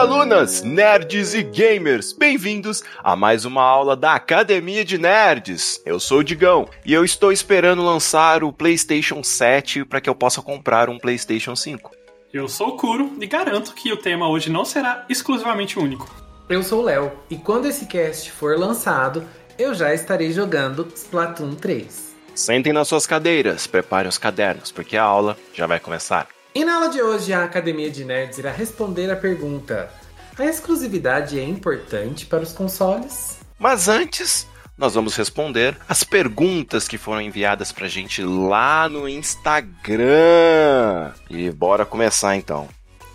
alunas, nerds e gamers, bem-vindos a mais uma aula da Academia de Nerds. Eu sou o Digão e eu estou esperando lançar o PlayStation 7 para que eu possa comprar um PlayStation 5. Eu sou o Kuro e garanto que o tema hoje não será exclusivamente único. Eu sou o Léo e quando esse cast for lançado, eu já estarei jogando Splatoon 3. Sentem nas suas cadeiras, preparem os cadernos, porque a aula já vai começar. E na aula de hoje, a Academia de Nerds irá responder a pergunta: A exclusividade é importante para os consoles? Mas antes, nós vamos responder as perguntas que foram enviadas pra gente lá no Instagram. E bora começar então.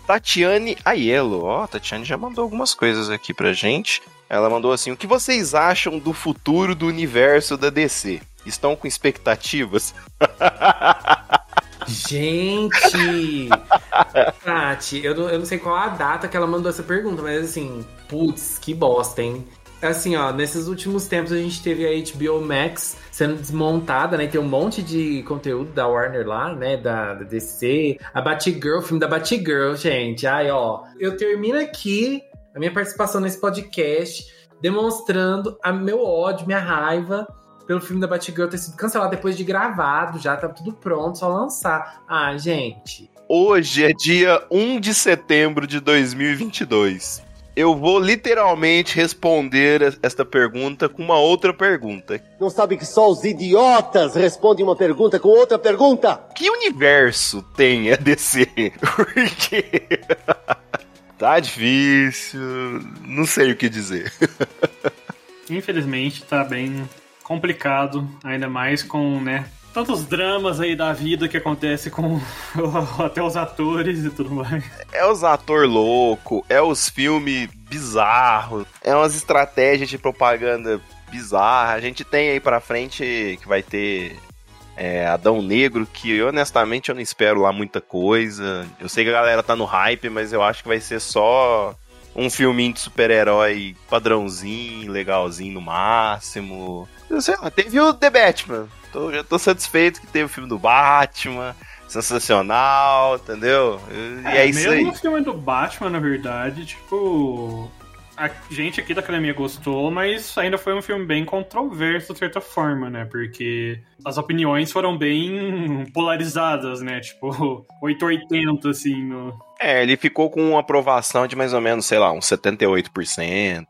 Tatiane Aiello, ó, oh, Tatiane já mandou algumas coisas aqui pra gente. Ela mandou assim: O que vocês acham do futuro do universo da DC? Estão com expectativas? Gente! Tati, eu não, eu não sei qual a data que ela mandou essa pergunta, mas assim, putz, que bosta, hein? Assim, ó, nesses últimos tempos a gente teve a HBO Max sendo desmontada, né? Tem um monte de conteúdo da Warner lá, né? Da, da DC. A Batgirl, o filme da Batgirl, gente. Ai, ó. Eu termino aqui a minha participação nesse podcast demonstrando a meu ódio, minha raiva pelo filme da Batgirl ter sido cancelado depois de gravado, já tá tudo pronto, só lançar. Ah, gente. Hoje é dia 1 de setembro de 2022. Eu vou literalmente responder esta pergunta com uma outra pergunta. Não sabe que só os idiotas respondem uma pergunta com outra pergunta? Que universo tem a DC? Porque tá difícil, não sei o que dizer. Infelizmente tá bem complicado, ainda mais com, né, tantos dramas aí da vida que acontece com até os atores e tudo mais. É os ator louco, é os filmes bizarros, é umas estratégias de propaganda bizarra. A gente tem aí pra frente que vai ter é, Adão Negro, que honestamente eu não espero lá muita coisa. Eu sei que a galera tá no hype, mas eu acho que vai ser só um filminho de super-herói padrãozinho, legalzinho no máximo. Sei lá, teve o The Batman. Tô, já tô satisfeito que teve o filme do Batman. Sensacional, entendeu? E é, é isso mesmo aí. Mesmo o filme do Batman, na verdade, tipo a gente aqui da academia gostou, mas ainda foi um filme bem controverso de certa forma, né? Porque as opiniões foram bem polarizadas, né? Tipo, 880, assim, no, é, ele ficou com uma aprovação de mais ou menos, sei lá, uns 78%,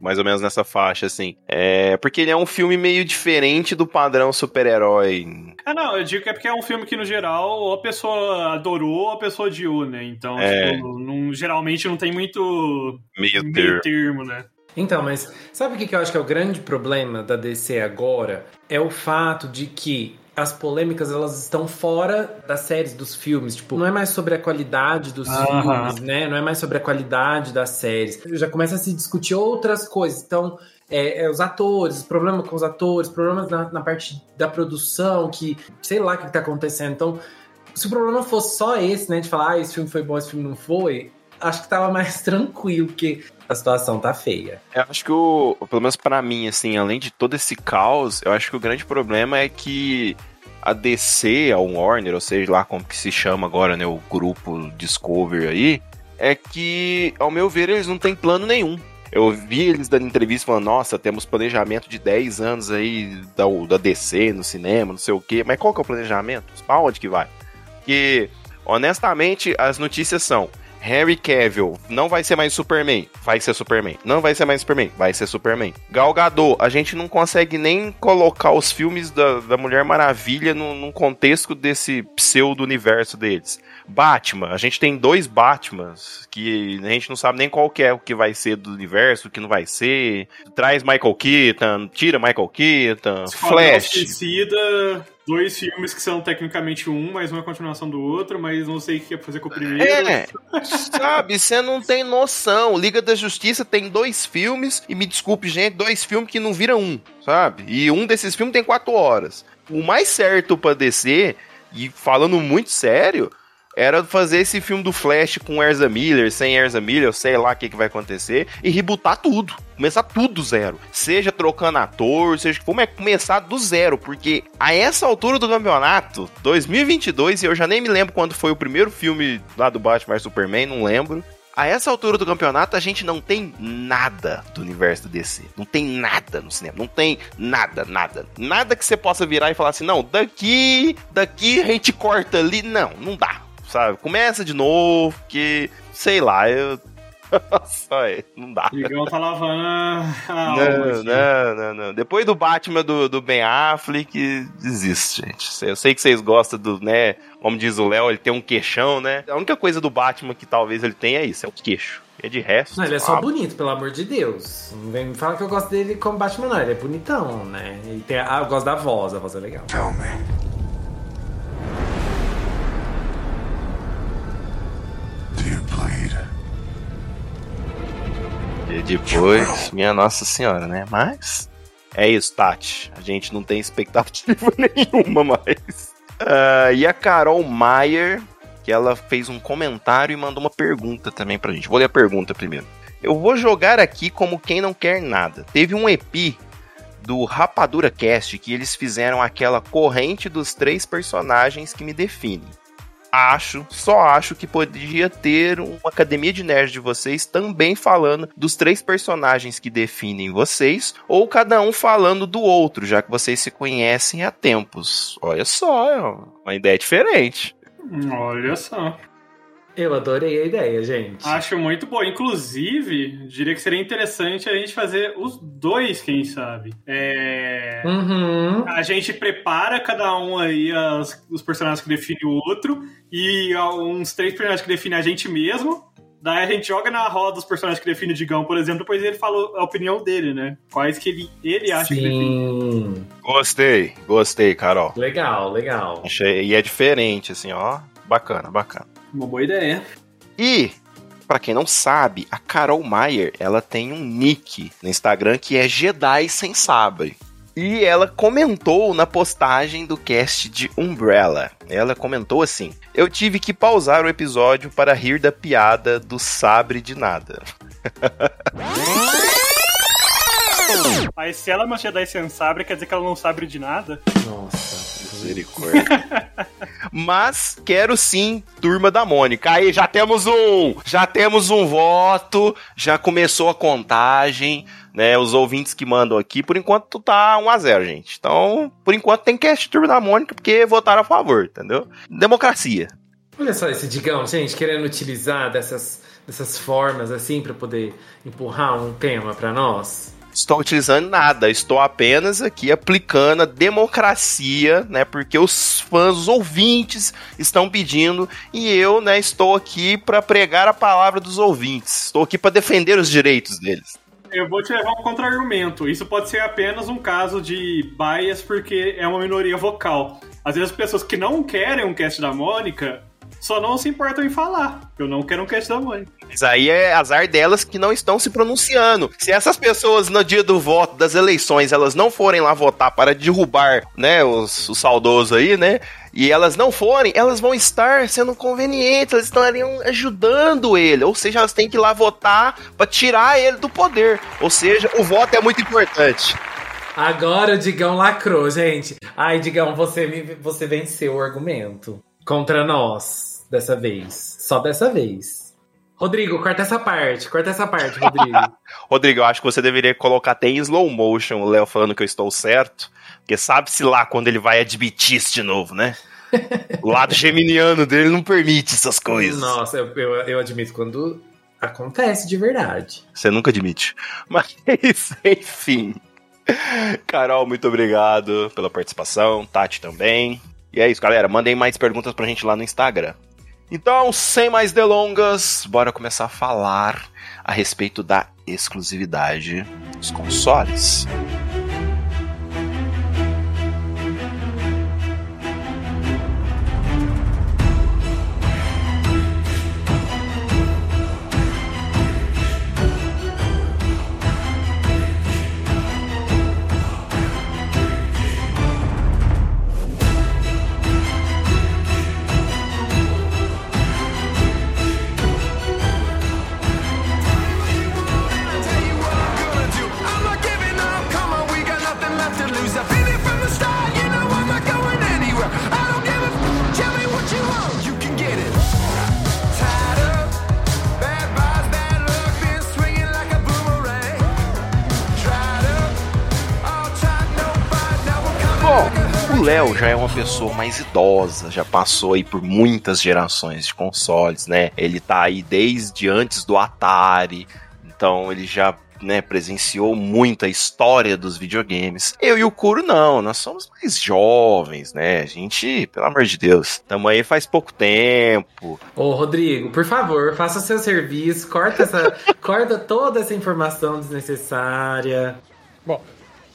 mais ou menos nessa faixa, assim. É, porque ele é um filme meio diferente do padrão super-herói. Ah, não, eu digo que é porque é um filme que, no geral, ou a pessoa adorou ou a pessoa odiou, né? Então, é. tipo, não, geralmente não tem muito meio, meio termo. termo, né? Então, mas sabe o que eu acho que é o grande problema da DC agora? É o fato de que as polêmicas elas estão fora das séries, dos filmes. Tipo, não é mais sobre a qualidade dos filmes, né? Não é mais sobre a qualidade das séries. Já começa a se discutir outras coisas. Então, é, é, os atores, problema com os atores, problemas na, na, parte da produção, que sei lá o que, está acontecendo. Então, se o problema fosse só esse, né? De falar, ah, esse filme foi bom, esse filme não foi, acho que tava mais tranquilo, porque a situação tá feia. Eu acho que o, pelo menos para mim, assim, além de todo esse caos, eu acho que o grande problema é que a DC, a Warner, ou seja, lá como que se chama agora, né, o grupo Discovery aí, é que, ao meu ver, eles não têm plano nenhum. Eu vi eles dando entrevista falando, nossa, temos planejamento de 10 anos aí da, da DC no cinema, não sei o quê. Mas qual que é o planejamento? Pra onde que vai? Porque, honestamente, as notícias são Harry Cavill não vai ser mais Superman, vai ser Superman. Não vai ser mais Superman, vai ser Superman. Gal Gadot, a gente não consegue nem colocar os filmes da, da Mulher Maravilha num, num contexto desse pseudo-universo deles. Batman, a gente tem dois Batmans que a gente não sabe nem qual que é o que vai ser do universo, o que não vai ser. Traz Michael Keaton, tira Michael Keaton, Flash. Esquecida, dois filmes que são tecnicamente um, mas uma continuação do outro, mas não sei o que é fazer com o primeiro. É, sabe, você não tem noção. Liga da Justiça tem dois filmes, e me desculpe, gente, dois filmes que não viram um, sabe? E um desses filmes tem quatro horas. O mais certo pra descer, e falando muito sério, era fazer esse filme do Flash com Erza Miller, sem Erza Miller, sei lá o que, que vai acontecer, e rebootar tudo. Começar tudo do zero. Seja trocando ator, seja for, mas começar do zero, porque a essa altura do campeonato, 2022, e eu já nem me lembro quando foi o primeiro filme lá do Batman Superman, não lembro. A essa altura do campeonato, a gente não tem nada do universo do DC. Não tem nada no cinema. Não tem nada, nada. Nada que você possa virar e falar assim, não, daqui, daqui a gente corta ali. Não, não dá. Sabe? Começa de novo, que, sei lá, eu Só é, não dá. Digão tá lavando a não, não, não, não. Depois do Batman do, do Ben Affleck, desiste, gente. Eu sei que vocês gostam do, né? Como diz o Léo, ele tem um queixão, né? A única coisa do Batman que talvez ele tenha é isso, é o queixo. É de resto. Não, ele é só ah, bonito, pelo amor de Deus. Não vem me falar que eu gosto dele como Batman, não. Ele é bonitão, né? E tem a, eu gosto da voz, a voz é legal. Tell me. Depois, minha Nossa Senhora, né? Mas é isso, Tati. A gente não tem expectativa nenhuma mais. Uh, e a Carol Maier, que ela fez um comentário e mandou uma pergunta também pra gente. Vou ler a pergunta primeiro. Eu vou jogar aqui como quem não quer nada. Teve um EP do Rapadura Cast que eles fizeram aquela corrente dos três personagens que me definem acho, só acho que podia ter uma academia de nerds de vocês também falando dos três personagens que definem vocês, ou cada um falando do outro, já que vocês se conhecem há tempos. Olha só, é uma ideia diferente. Olha só. Eu adorei a ideia, gente. Acho muito bom. Inclusive, diria que seria interessante a gente fazer os dois, quem sabe. É... Uhum. A gente prepara cada um aí as, os personagens que definem o outro e uns três personagens que definem a gente mesmo. Daí a gente joga na roda os personagens que definem o Digão, por exemplo, depois ele fala a opinião dele, né? Quais que ele, ele acha Sim. que define. Gostei, gostei, Carol. Legal, legal. Achei, e é diferente, assim, ó. Bacana, bacana. Uma boa ideia. E, para quem não sabe, a Carol Maier, ela tem um nick no Instagram que é Jedi Sem Sabre. E ela comentou na postagem do cast de Umbrella. Ela comentou assim: Eu tive que pausar o episódio para rir da piada do sabre de nada. Aí se ela é uma Jedi sem sabre, quer dizer que ela não sabe de nada? Nossa, misericórdia. Mas quero sim, turma da Mônica. Aí já temos um, já temos um voto, já começou a contagem, né? Os ouvintes que mandam aqui, por enquanto tá 1 a 0, gente. Então, por enquanto tem cast turma da Mônica porque votaram a favor, entendeu? Democracia. Olha só esse Digão, gente, querendo utilizar dessas, dessas formas assim para poder empurrar um tema para nós estou utilizando nada, estou apenas aqui aplicando a democracia, né? Porque os fãs, os ouvintes estão pedindo e eu, né, estou aqui para pregar a palavra dos ouvintes. Estou aqui para defender os direitos deles. Eu vou te levar um contra-argumento. Isso pode ser apenas um caso de bias porque é uma minoria vocal. Às vezes as pessoas que não querem um cast da Mônica só não se importam em falar. Eu não quero um cast da mãe. Mas aí é azar delas que não estão se pronunciando. Se essas pessoas, no dia do voto, das eleições, elas não forem lá votar para derrubar, né, os, os saudosos aí, né? e elas não forem, elas vão estar sendo convenientes, elas estariam ajudando ele. Ou seja, elas têm que ir lá votar para tirar ele do poder. Ou seja, o voto é muito importante. Agora o Digão lacrou, gente. Ai, Digão, você, me, você venceu o argumento contra nós dessa vez. Só dessa vez. Rodrigo, corta essa parte, corta essa parte, Rodrigo. Rodrigo, eu acho que você deveria colocar até em slow motion o Léo falando que eu estou certo. Porque sabe-se lá quando ele vai admitir isso de novo, né? o lado geminiano dele não permite essas coisas. Nossa, eu, eu, eu admito quando acontece de verdade. Você nunca admite. Mas, enfim. Carol, muito obrigado pela participação. Tati também. E é isso, galera. Mandem mais perguntas pra gente lá no Instagram. Então, sem mais delongas, bora começar a falar a respeito da exclusividade dos consoles. Léo já é uma pessoa mais idosa, já passou aí por muitas gerações de consoles, né? Ele tá aí desde antes do Atari, então ele já né, presenciou muita história dos videogames. Eu e o Kuro não, nós somos mais jovens, né? A gente, pelo amor de Deus, estamos aí faz pouco tempo. Ô, Rodrigo, por favor, faça seu serviço, corta essa, corta toda essa informação desnecessária. Bom,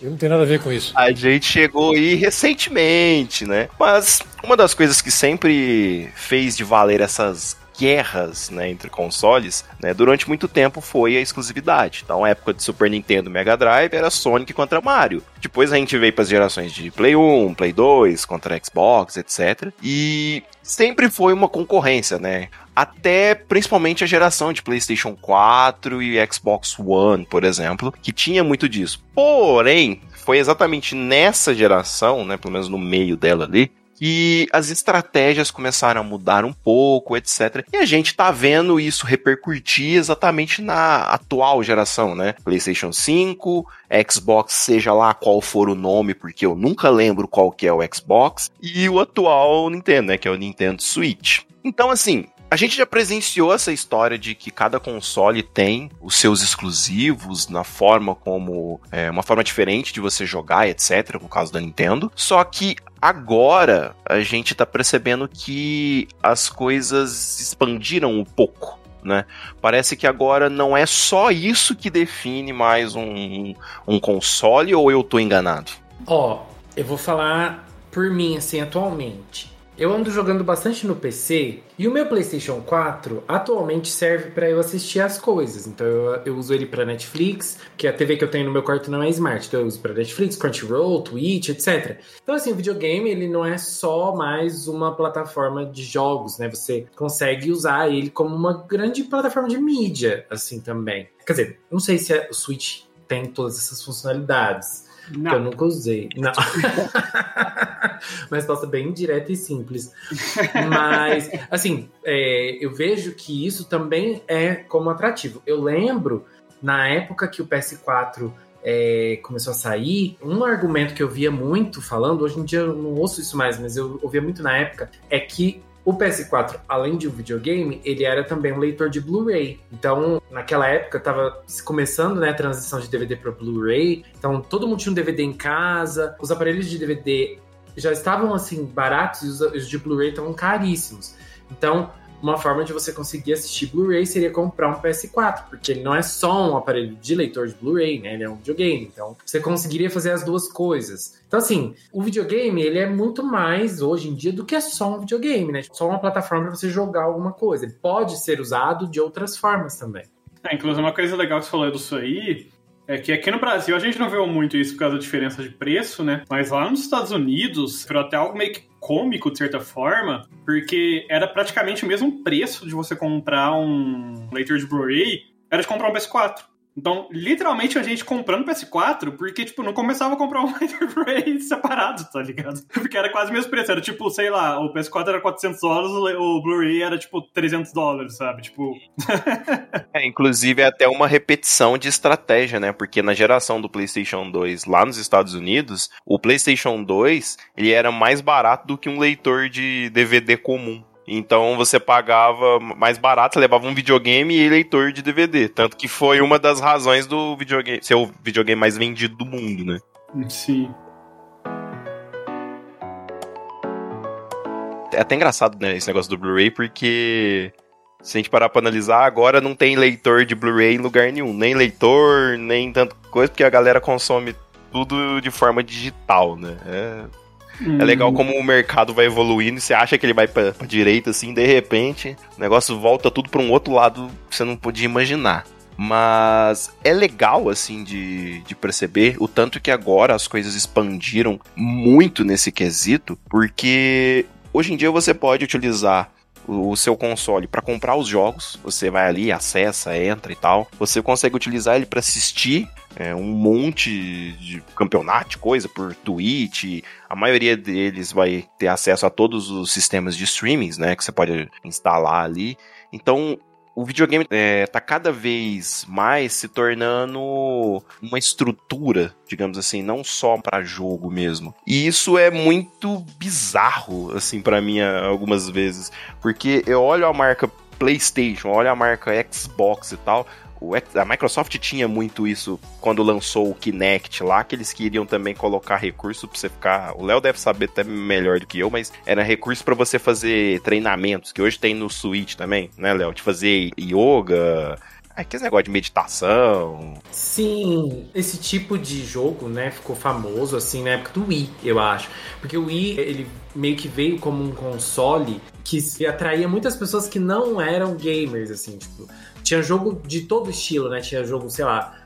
eu não tenho nada a ver com isso. A gente chegou aí recentemente, né? Mas uma das coisas que sempre fez de valer essas guerras né, entre consoles, né, durante muito tempo foi a exclusividade. Então, a época de Super Nintendo Mega Drive era Sonic contra Mario. Depois a gente veio para as gerações de Play 1, Play 2, contra Xbox, etc. E sempre foi uma concorrência, né? Até principalmente a geração de PlayStation 4 e Xbox One, por exemplo, que tinha muito disso. Porém, foi exatamente nessa geração, né, pelo menos no meio dela ali, que as estratégias começaram a mudar um pouco, etc. E a gente tá vendo isso repercutir exatamente na atual geração, né? PlayStation 5, Xbox, seja lá qual for o nome, porque eu nunca lembro qual que é o Xbox, e o atual Nintendo, né, que é o Nintendo Switch. Então, assim, a gente já presenciou essa história de que cada console tem os seus exclusivos na forma como. É, uma forma diferente de você jogar, etc., no caso da Nintendo. Só que agora a gente tá percebendo que as coisas expandiram um pouco. Né? Parece que agora não é só isso que define mais um, um console ou eu tô enganado? Ó, oh, eu vou falar por mim, assim, atualmente. Eu ando jogando bastante no PC e o meu PlayStation 4 atualmente serve para eu assistir as coisas. Então eu, eu uso ele para Netflix, que a TV que eu tenho no meu quarto não é smart, então eu uso para Netflix, Crunchyroll, Twitch, etc. Então assim, o videogame ele não é só mais uma plataforma de jogos, né? Você consegue usar ele como uma grande plataforma de mídia, assim também. Quer dizer, não sei se o Switch tem todas essas funcionalidades. Não. Que eu nunca usei. Não. Uma resposta bem direta e simples. Mas, assim, é, eu vejo que isso também é como atrativo. Eu lembro, na época que o PS4 é, começou a sair, um argumento que eu via muito falando, hoje em dia eu não ouço isso mais, mas eu ouvia muito na época, é que o PS4, além de um videogame, ele era também um leitor de Blu-ray. Então, naquela época, estava começando né, a transição de DVD para Blu-ray. Então, todo mundo tinha um DVD em casa. Os aparelhos de DVD já estavam assim baratos e os de Blu-ray estavam caríssimos. Então, uma forma de você conseguir assistir Blu-ray seria comprar um PS4, porque ele não é só um aparelho de leitor de Blu-ray, né? Ele é um videogame. Então, você conseguiria fazer as duas coisas. Então, assim, o videogame, ele é muito mais hoje em dia do que só um videogame, né? Só uma plataforma para você jogar alguma coisa. Ele pode ser usado de outras formas também. É, inclusive, uma coisa legal que você falou disso aí é que aqui no Brasil a gente não vê muito isso por causa da diferença de preço, né? Mas lá nos Estados Unidos, foi até algo meio que cômico, de certa forma, porque era praticamente o mesmo preço de você comprar um leitor de Blu-ray, era de comprar um PS4. Então, literalmente, a gente comprando PS4, porque, tipo, não começava a comprar um Blu-ray separado, tá ligado? Porque era quase o mesmo preço. Era, tipo, sei lá, o PS4 era 400 dólares, o Blu-ray era, tipo, 300 dólares, sabe? Tipo... é, inclusive, é até uma repetição de estratégia, né? Porque na geração do PlayStation 2, lá nos Estados Unidos, o PlayStation 2, ele era mais barato do que um leitor de DVD comum. Então você pagava mais barato, você levava um videogame e leitor de DVD. Tanto que foi uma das razões do videogame ser o videogame mais vendido do mundo, né? Sim. É até engraçado, né, esse negócio do Blu-ray, porque se a gente parar pra analisar, agora não tem leitor de Blu-ray em lugar nenhum. Nem leitor, nem tanto coisa, porque a galera consome tudo de forma digital, né? É Hum. É legal como o mercado vai evoluindo você acha que ele vai pra, pra direita, assim, de repente, o negócio volta tudo pra um outro lado que você não podia imaginar. Mas é legal, assim, de, de perceber o tanto que agora as coisas expandiram muito nesse quesito, porque hoje em dia você pode utilizar o seu console para comprar os jogos. Você vai ali, acessa, entra e tal. Você consegue utilizar ele para assistir é, um monte de campeonato, coisa por Twitch. A maioria deles vai ter acesso a todos os sistemas de streamings, né, que você pode instalar ali. Então, o videogame é, tá cada vez mais se tornando uma estrutura, digamos assim, não só para jogo mesmo. E isso é muito bizarro, assim, para mim algumas vezes, porque eu olho a marca PlayStation, olho a marca Xbox e tal, a Microsoft tinha muito isso quando lançou o Kinect lá, que eles queriam também colocar recurso pra você ficar. O Léo deve saber até melhor do que eu, mas era recurso para você fazer treinamentos, que hoje tem no Switch também, né, Léo? De fazer yoga. Aquele negócio de meditação. Sim, esse tipo de jogo, né, ficou famoso assim na época do Wii, eu acho. Porque o Wii, ele meio que veio como um console que atraía muitas pessoas que não eram gamers, assim, tipo tinha jogo de todo estilo, né? Tinha jogo, sei lá,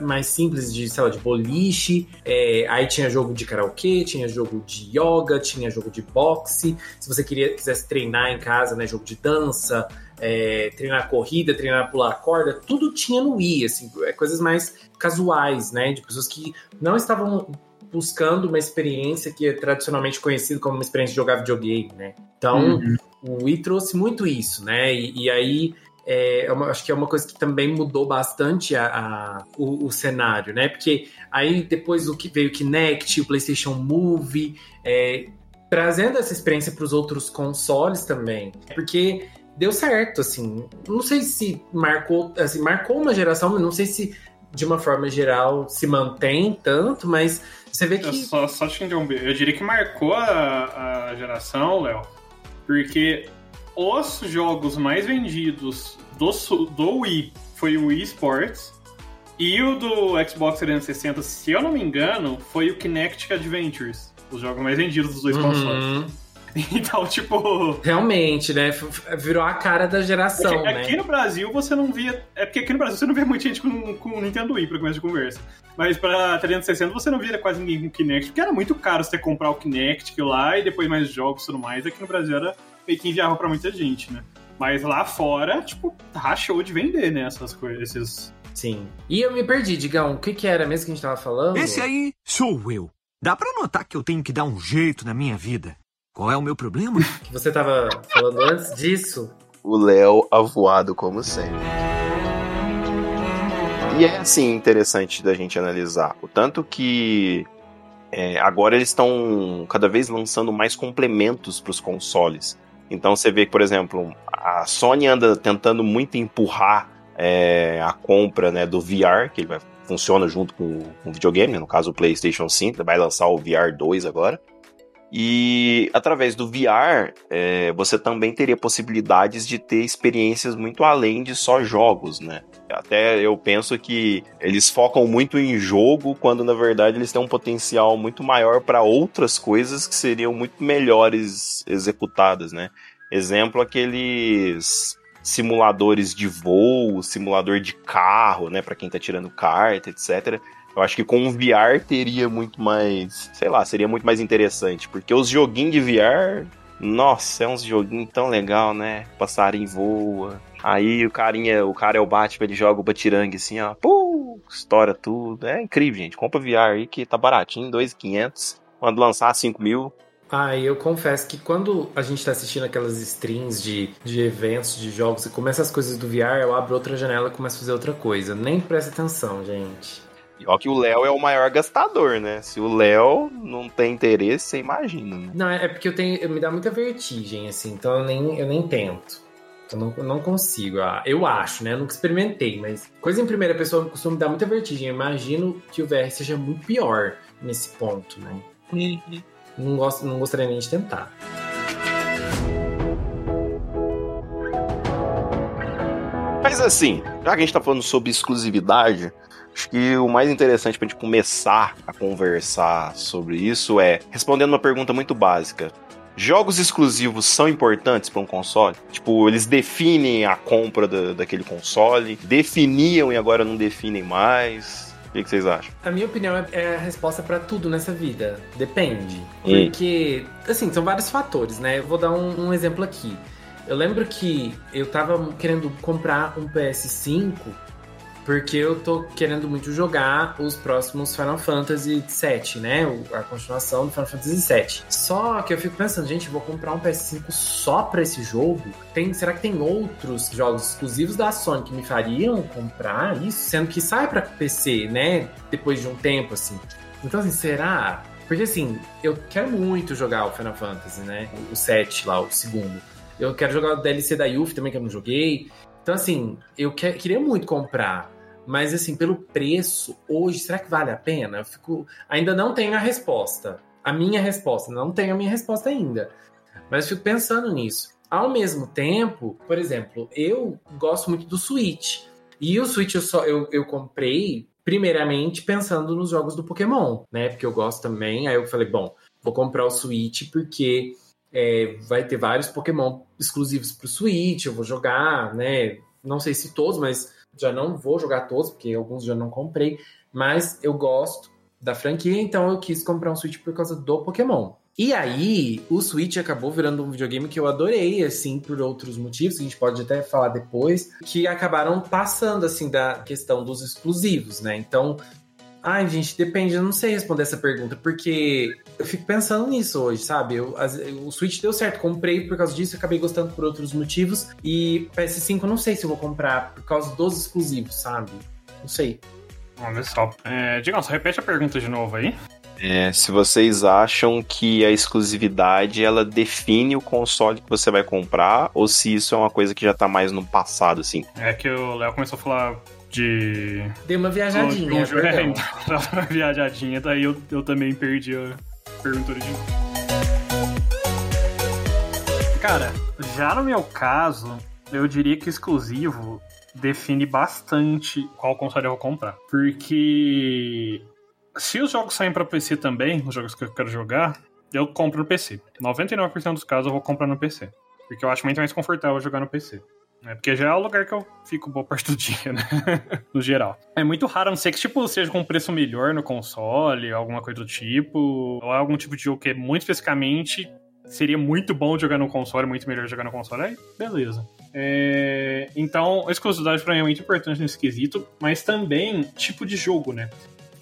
mais simples de, sei lá, de boliche, é, aí tinha jogo de karaokê, tinha jogo de yoga, tinha jogo de boxe. Se você queria, quisesse treinar em casa, né, jogo de dança, é, treinar corrida, treinar pular corda, tudo tinha no Wii, assim, é, coisas mais casuais, né, de pessoas que não estavam buscando uma experiência que é tradicionalmente conhecida como uma experiência de jogar videogame, né. Então, uhum. o Wii trouxe muito isso, né, e, e aí é, é, uma, acho que é uma coisa que também mudou bastante a, a o, o, cenário, né? Porque aí depois o que veio o Kinect, o PlayStation Move, é, trazendo essa experiência para os outros consoles também, porque deu certo, assim. Não sei se marcou, assim, marcou uma geração, mas não sei se de uma forma geral se mantém tanto, mas você vê que. Eu só, só te interromper. Eu diria que marcou a, a geração, Léo, porque os jogos mais vendidos do, do Wii foi o Wii Sports. E o do Xbox 360, se eu não me engano, foi o Kinect Adventures. Os jogos mais vendidos dos dois uhum. consoles. Então, tipo. Realmente, né? Virou a cara da geração. Aqui, né? aqui no Brasil você não via. É porque aqui no Brasil você não vê muita gente com, com o Nintendo Wii pra começo de conversa. Mas pra 360 você não via quase ninguém com Kinect, porque era muito caro você comprar o Kinect lá e depois mais jogos e tudo mais. Aqui no Brasil era meio que inviável pra muita gente, né? Mas lá fora, tipo, rachou de vender, né? Essas coisas, esses. Sim. E eu me perdi, Digão. O que, que era mesmo que a gente tava falando? Esse aí sou eu. Dá pra notar que eu tenho que dar um jeito na minha vida. Qual é o meu problema? que você tava falando antes disso? O Léo avoado, como sempre. E é assim interessante da gente analisar. O tanto que é, agora eles estão cada vez lançando mais complementos para os consoles. Então você vê que, por exemplo, a Sony anda tentando muito empurrar é, a compra né, do VR, que ele vai, funciona junto com, o videogame, no caso o PlayStation 5, vai lançar o VR 2 agora. E através do VR, é, você também teria possibilidades de ter experiências muito além de só jogos, né? Até eu penso que eles focam muito em jogo, quando na verdade eles têm um potencial muito maior para outras coisas que seriam muito melhores executadas, né? Exemplo, aqueles simuladores de voo, simulador de carro, né, para quem tá tirando carta, etc. Eu acho que com um VR teria muito mais, sei lá, seria muito mais interessante, porque os joguinhos de VR, nossa, é uns joguinhos tão legal, né? Passarinho voa. Aí o carinha, o cara é o Batman, ele joga o batirangue assim, ó, pum, estoura tudo. É incrível, gente. Compra VR aí que tá baratinho, 2.500. Quando lançar 5 mil, ah, eu confesso que quando a gente tá assistindo aquelas streams de, de eventos, de jogos, e começa as coisas do VR, eu abro outra janela e começo a fazer outra coisa. Nem presta atenção, gente. E ó que o Léo é o maior gastador, né? Se o Léo não tem interesse, você imagina, né? Não, é porque eu tenho. Me dá muita vertigem, assim, então eu nem, eu nem tento. Eu não, não consigo. Ah, eu acho, né? Eu nunca experimentei, mas coisa em primeira pessoa costuma me dar muita vertigem. Eu imagino que o VR seja muito pior nesse ponto, né? Uhum. Não, gosto, não gostaria nem de tentar. Mas assim, já que a gente tá falando sobre exclusividade, Acho que o mais interessante pra gente começar a conversar sobre isso é respondendo uma pergunta muito básica. Jogos exclusivos são importantes para um console? Tipo, eles definem a compra da, daquele console, definiam e agora não definem mais. O que, que vocês acham? A minha opinião é, é a resposta para tudo nessa vida. Depende. Hum. Porque, assim, são vários fatores, né? Eu vou dar um, um exemplo aqui. Eu lembro que eu tava querendo comprar um PS5 Porque eu tô querendo muito jogar os próximos Final Fantasy VII, né? A continuação do Final Fantasy VII. Só que eu fico pensando, gente, vou comprar um PS5 só pra esse jogo? Tem, será que tem outros jogos exclusivos da Sony que me fariam comprar isso? Sendo que sai pra PC, né? Depois de um tempo, assim. Então, assim, será? Porque, assim, eu quero muito jogar o Final Fantasy, né? O 7 lá, o segundo. Eu quero jogar o DLC da Yuffie também, que eu não joguei. Então, assim, eu que- queria muito comprar. Mas, assim, pelo preço, hoje, será que vale a pena? Eu fico. Ainda não tenho a resposta. A minha resposta. Não tenho a minha resposta ainda. Mas fico pensando nisso. Ao mesmo tempo, por exemplo, eu gosto muito do Switch. E o Switch eu, só, eu, eu comprei, primeiramente, pensando nos jogos do Pokémon, né? Porque eu gosto também. Aí eu falei, bom, vou comprar o Switch porque é, vai ter vários Pokémon exclusivos pro Switch, eu vou jogar, né? Não sei se todos, mas já não vou jogar todos, porque alguns já não comprei. Mas eu gosto da franquia, então eu quis comprar um Switch por causa do Pokémon. E aí, o Switch acabou virando um videogame que eu adorei, assim, por outros motivos, que a gente pode até falar depois, que acabaram passando, assim, da questão dos exclusivos, né? Então, ai, gente, depende, eu não sei responder essa pergunta, porque eu fico pensando nisso hoje, sabe? Eu, as- o Switch deu certo, comprei por causa disso, acabei gostando por outros motivos, e PS5 eu não sei se eu vou comprar por causa dos exclusivos, sabe? Não sei. Olha só. É, Digam, só repete a pergunta de novo aí. É, se vocês acham que a exclusividade ela define o console que você vai comprar, ou se isso é uma coisa que já tá mais no passado, assim. É que o Léo começou a falar de. Dei uma viajadinha, um jogo- perdão. Tava uma viajadinha, daí eu, eu também perdi a pergunta original. Cara, já no meu caso, eu diria que o exclusivo define bastante qual console eu vou comprar. Porque se os jogos saem pra PC também, os jogos que eu quero jogar, eu compro no PC. 99% dos casos eu vou comprar no PC. Porque eu acho muito mais confortável jogar no PC. Né? Porque já é o lugar que eu fico boa parte do dia, né? no geral. É muito raro, a não ser que tipo, seja com um preço melhor no console, alguma coisa do tipo, ou algum tipo de jogo que é muito especificamente seria muito bom jogar no console, muito melhor jogar no console, aí beleza. É, Então, a exclusividade pra mim é muito importante nesse quesito, mas também tipo de jogo, né?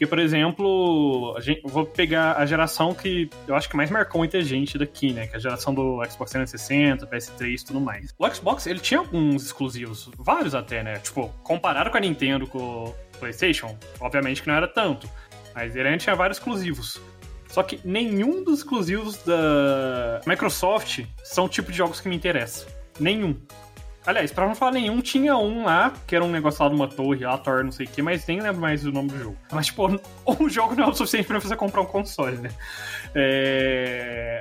Porque, por exemplo, a gente, vou pegar a geração que eu acho que mais marcou muita gente daqui, né? Que é a geração do Xbox 360, PS3 e tudo mais. O Xbox, ele tinha alguns exclusivos, vários até, né? Tipo, comparado com a Nintendo, com o PlayStation, obviamente que não era tanto. Mas ele tinha vários exclusivos. Só que nenhum dos exclusivos da Microsoft são o tipo de jogos que me interessam. Nenhum. Aliás, pra não falar nenhum, tinha um lá, que era um negócio lá de uma torre, lá, Thor, não sei o que, mas nem lembro mais o nome do jogo. Mas, tipo, um jogo não é o suficiente pra você comprar um console, né? É...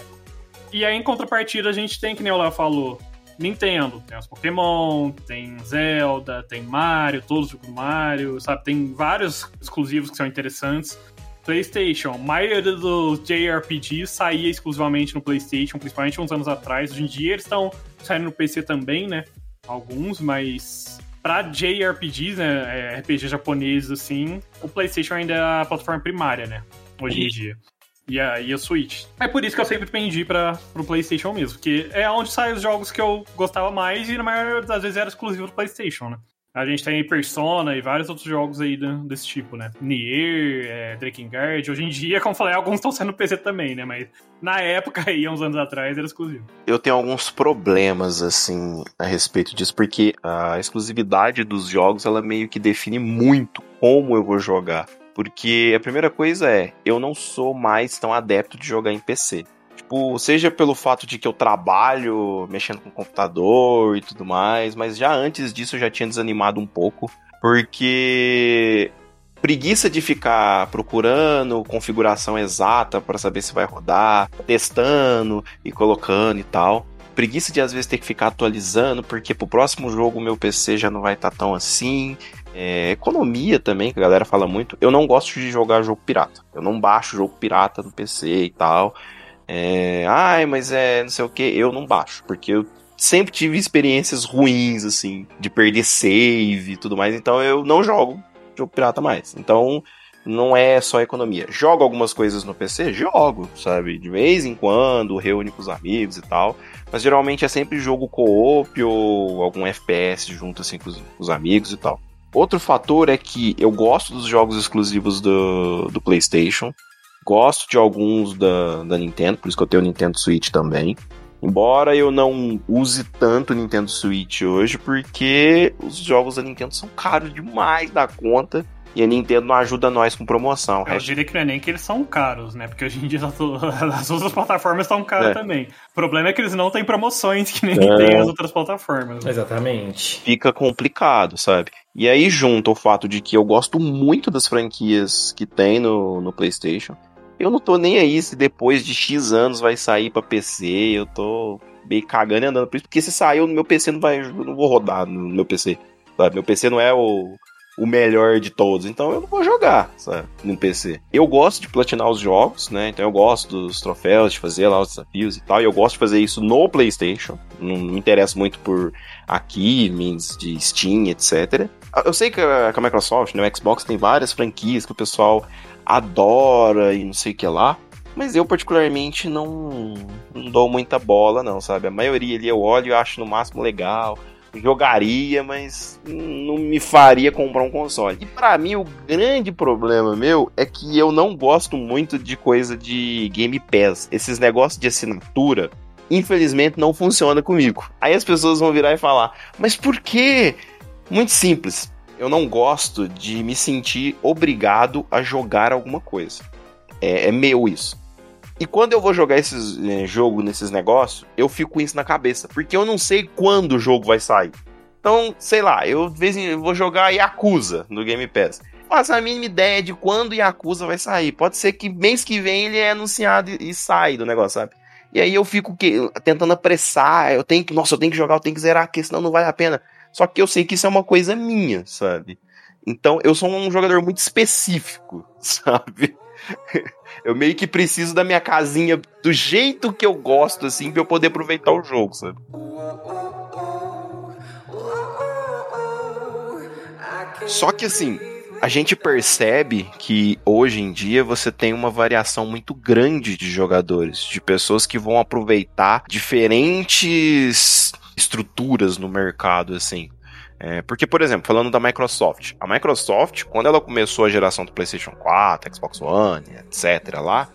E aí, em contrapartida, a gente tem, que nem o Léo falou, Nintendo. Tem os Pokémon, tem Zelda, tem Mario, todos os jogos do Mario, sabe? Tem vários exclusivos que são interessantes. PlayStation, a maioria dos JRPGs saía exclusivamente no PlayStation, principalmente uns anos atrás. Hoje em dia eles estão saindo no PC também, né? Alguns, mas pra JRPGs, né? é, RPG japoneses, assim, o PlayStation ainda é a plataforma primária, né? Hoje em dia. E a, e a Switch. É por isso que eu sempre pendi para pro PlayStation mesmo, porque é onde saem os jogos que eu gostava mais e na maioria das vezes era exclusivo do PlayStation, né? A gente tem Persona e vários outros jogos aí desse tipo, né? Nier, é, Drakengard. Hoje em dia, como eu falei, alguns estão sendo PC também, né? Mas na época aí, uns anos atrás, era exclusivo. Eu tenho alguns problemas, assim, a respeito disso, porque a exclusividade dos jogos, ela meio que define muito como eu vou jogar. Porque a primeira coisa é, eu não sou mais tão adepto de jogar em PC. Tipo, seja pelo fato de que eu trabalho mexendo com computador e tudo mais, mas já antes disso eu já tinha desanimado um pouco, porque preguiça de ficar procurando configuração exata para saber se vai rodar, testando e colocando e tal. Preguiça de às vezes ter que ficar atualizando, porque pro próximo jogo o meu PC já não vai estar tão assim. É, economia também, que a galera fala muito. Eu não gosto de jogar jogo pirata. Eu não baixo jogo pirata no PC e tal. É, ai, mas é não sei o que. Eu não baixo, porque eu sempre tive experiências ruins, assim, de perder save e tudo mais. Então eu não jogo jogo pirata mais. Então não é só economia. Jogo algumas coisas no PC? Jogo, sabe? De vez em quando, reúne com os amigos e tal. Mas geralmente é sempre jogo co-op ou algum FPS junto assim com os, com os amigos e tal. Outro fator é que eu gosto dos jogos exclusivos do, do PlayStation, gosto de alguns da, da Nintendo, por isso que eu tenho o Nintendo Switch também. Embora eu não use tanto o Nintendo Switch hoje, porque os jogos da Nintendo são caros demais da conta. E a Nintendo não ajuda nós com promoção. Eu diria que não é nem que eles são caros, né? Porque hoje em dia as outras plataformas estão caras é. também. O problema é que eles não têm promoções que nem é. tem as outras plataformas. Né? Exatamente. Fica complicado, sabe? E aí junta o fato de que eu gosto muito das franquias que tem no, no PlayStation. Eu não tô nem aí se depois de X anos vai sair para PC. Eu tô meio cagando e andando por isso, porque se saiu no meu PC não vai, não vou rodar no meu PC. Sabe? Meu PC não é o o melhor de todos. Então eu não vou jogar, sabe, no PC. Eu gosto de platinar os jogos, né? Então eu gosto dos troféus, de fazer lá os desafios e tal. E eu gosto de fazer isso no PlayStation. Não me interesso muito por achievements de Steam, etc. Eu sei que a, Microsoft, no né, Xbox, tem várias franquias que o pessoal adora e não sei o que lá. Mas eu, particularmente, não, não dou muita bola, não, sabe? A maioria ali eu olho e acho no máximo legal jogaria, mas não me faria comprar um console. E para mim o grande problema meu é que eu não gosto muito de coisa de Game Pass. Esses negócios de assinatura, infelizmente não funciona comigo. Aí as pessoas vão virar e falar: "Mas por quê?" Muito simples. Eu não gosto de me sentir obrigado a jogar alguma coisa. É, é meu isso. E quando eu vou jogar esses eh, jogo nesses negócios, eu fico com isso na cabeça, porque eu não sei quando o jogo vai sair. Então, sei lá, eu de vez em vou jogar Yakuza no Game Pass. Faço a mínima ideia de quando Yakuza vai sair. Pode ser que mês que vem ele é anunciado e, e sai do negócio, sabe? E aí eu fico que, tentando apressar, eu tenho que, nossa, eu tenho que jogar, eu tenho que zerar aqui, senão não vale a pena. Só que eu sei que isso é uma coisa minha, sabe? Então eu sou um jogador muito específico, sabe? eu meio que preciso da minha casinha do jeito que eu gosto, assim, pra eu poder aproveitar o jogo, sabe? Só que assim, a gente percebe que hoje em dia você tem uma variação muito grande de jogadores, de pessoas que vão aproveitar diferentes estruturas no mercado, assim. É, porque, por exemplo, falando da Microsoft, a Microsoft, quando ela começou a geração do PlayStation 4, Xbox One, etc., lá,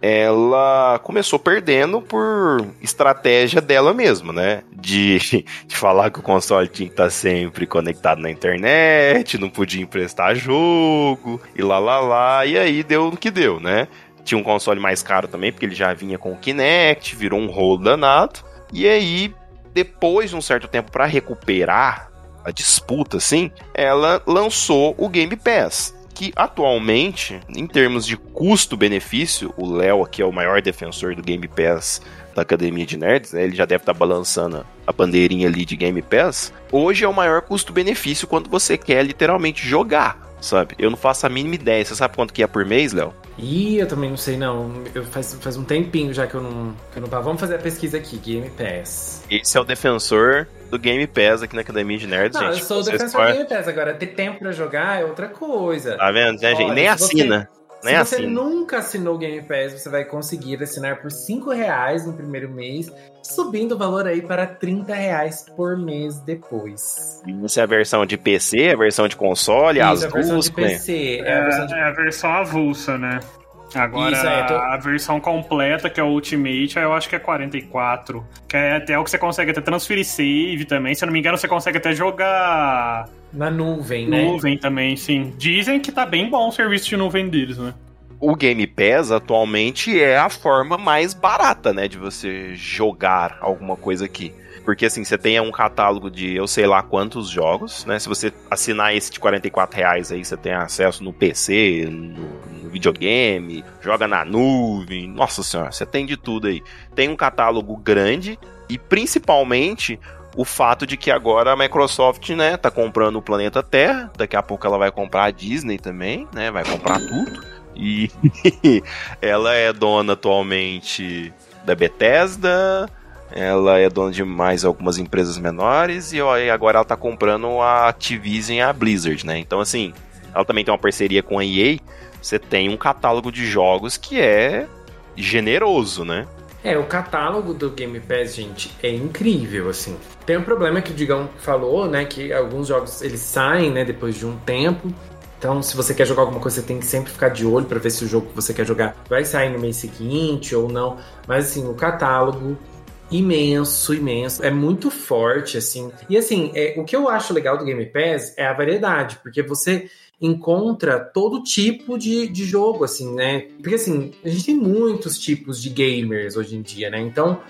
ela começou perdendo por estratégia dela mesma, né? De, de falar que o console tinha que estar sempre conectado na internet, não podia emprestar jogo, e lá lá lá, e aí deu no que deu, né? Tinha um console mais caro também, porque ele já vinha com o Kinect, virou um rolo danado, e aí, depois de um certo tempo para recuperar a disputa, assim, ela lançou o Game Pass. Que atualmente, em termos de custo-benefício, o Léo aqui é o maior defensor do Game Pass da Academia de Nerds, né? Ele já deve estar tá balançando a bandeirinha ali de Game Pass. Hoje é o maior custo-benefício quando você quer literalmente jogar, sabe? Eu não faço a mínima ideia. Você sabe quanto que é por mês, Léo? Ih, eu também não sei não. Eu faz, faz um tempinho já que eu não, que eu não Vamos fazer a pesquisa aqui, Game Pass. Esse é o defensor do Game Pass aqui na Academia de Nerds, não, gente. Eu sou o defensor do Game Pass, agora ter tempo pra jogar é outra coisa. Tá vendo, né, gente? Nem assina. Você... Se você nunca assinou o Game Pass, você vai conseguir assinar por 5 reais no primeiro mês, subindo o valor aí para 30 reais por mês depois. Isso é a versão de PC, a versão de console, Isso, as é a versão de PC. É, é, a versão de... é a versão avulsa, né? Agora, Isso, é, tô... a versão completa, que é o Ultimate, eu acho que é 44. Que é até o que você consegue até transferir save também. Se eu não me engano, você consegue até jogar. Na nuvem, né? Nuvem também, sim. Dizem que tá bem bom o serviço de nuvem deles, né? O Game Pass atualmente é a forma mais barata, né, de você jogar alguma coisa aqui. Porque assim, você tem um catálogo de eu sei lá quantos jogos, né? Se você assinar esse de 44 reais aí, você tem acesso no PC, no, videogame, joga na nuvem. Nossa senhora, você tem de tudo aí. Tem um catálogo grande e principalmente o fato de que agora a Microsoft, né, tá comprando o planeta Terra, daqui a pouco ela vai comprar a Disney também, né, vai comprar tudo. E ela é dona atualmente da Bethesda, ela é dona de mais algumas empresas menores e agora ela tá comprando a Activision e a Blizzard, né? Então assim, ela também tem uma parceria com a EA, você tem um catálogo de jogos que é generoso, né? É, o catálogo do Game Pass, gente, é incrível, assim. Tem um problema que o Digão falou, né, que alguns jogos eles saem, né, depois de um tempo. Então, se você quer jogar alguma coisa, você tem que sempre ficar de olho para ver se o jogo que você quer jogar vai sair no mês seguinte ou não. Mas assim, o catálogo imenso, imenso. É muito forte, assim. E assim, é, o que eu acho legal do Game Pass é a variedade, porque você encontra todo tipo de, de jogo, assim, né? Porque assim, a gente tem muitos tipos de gamers hoje em dia, né? Então,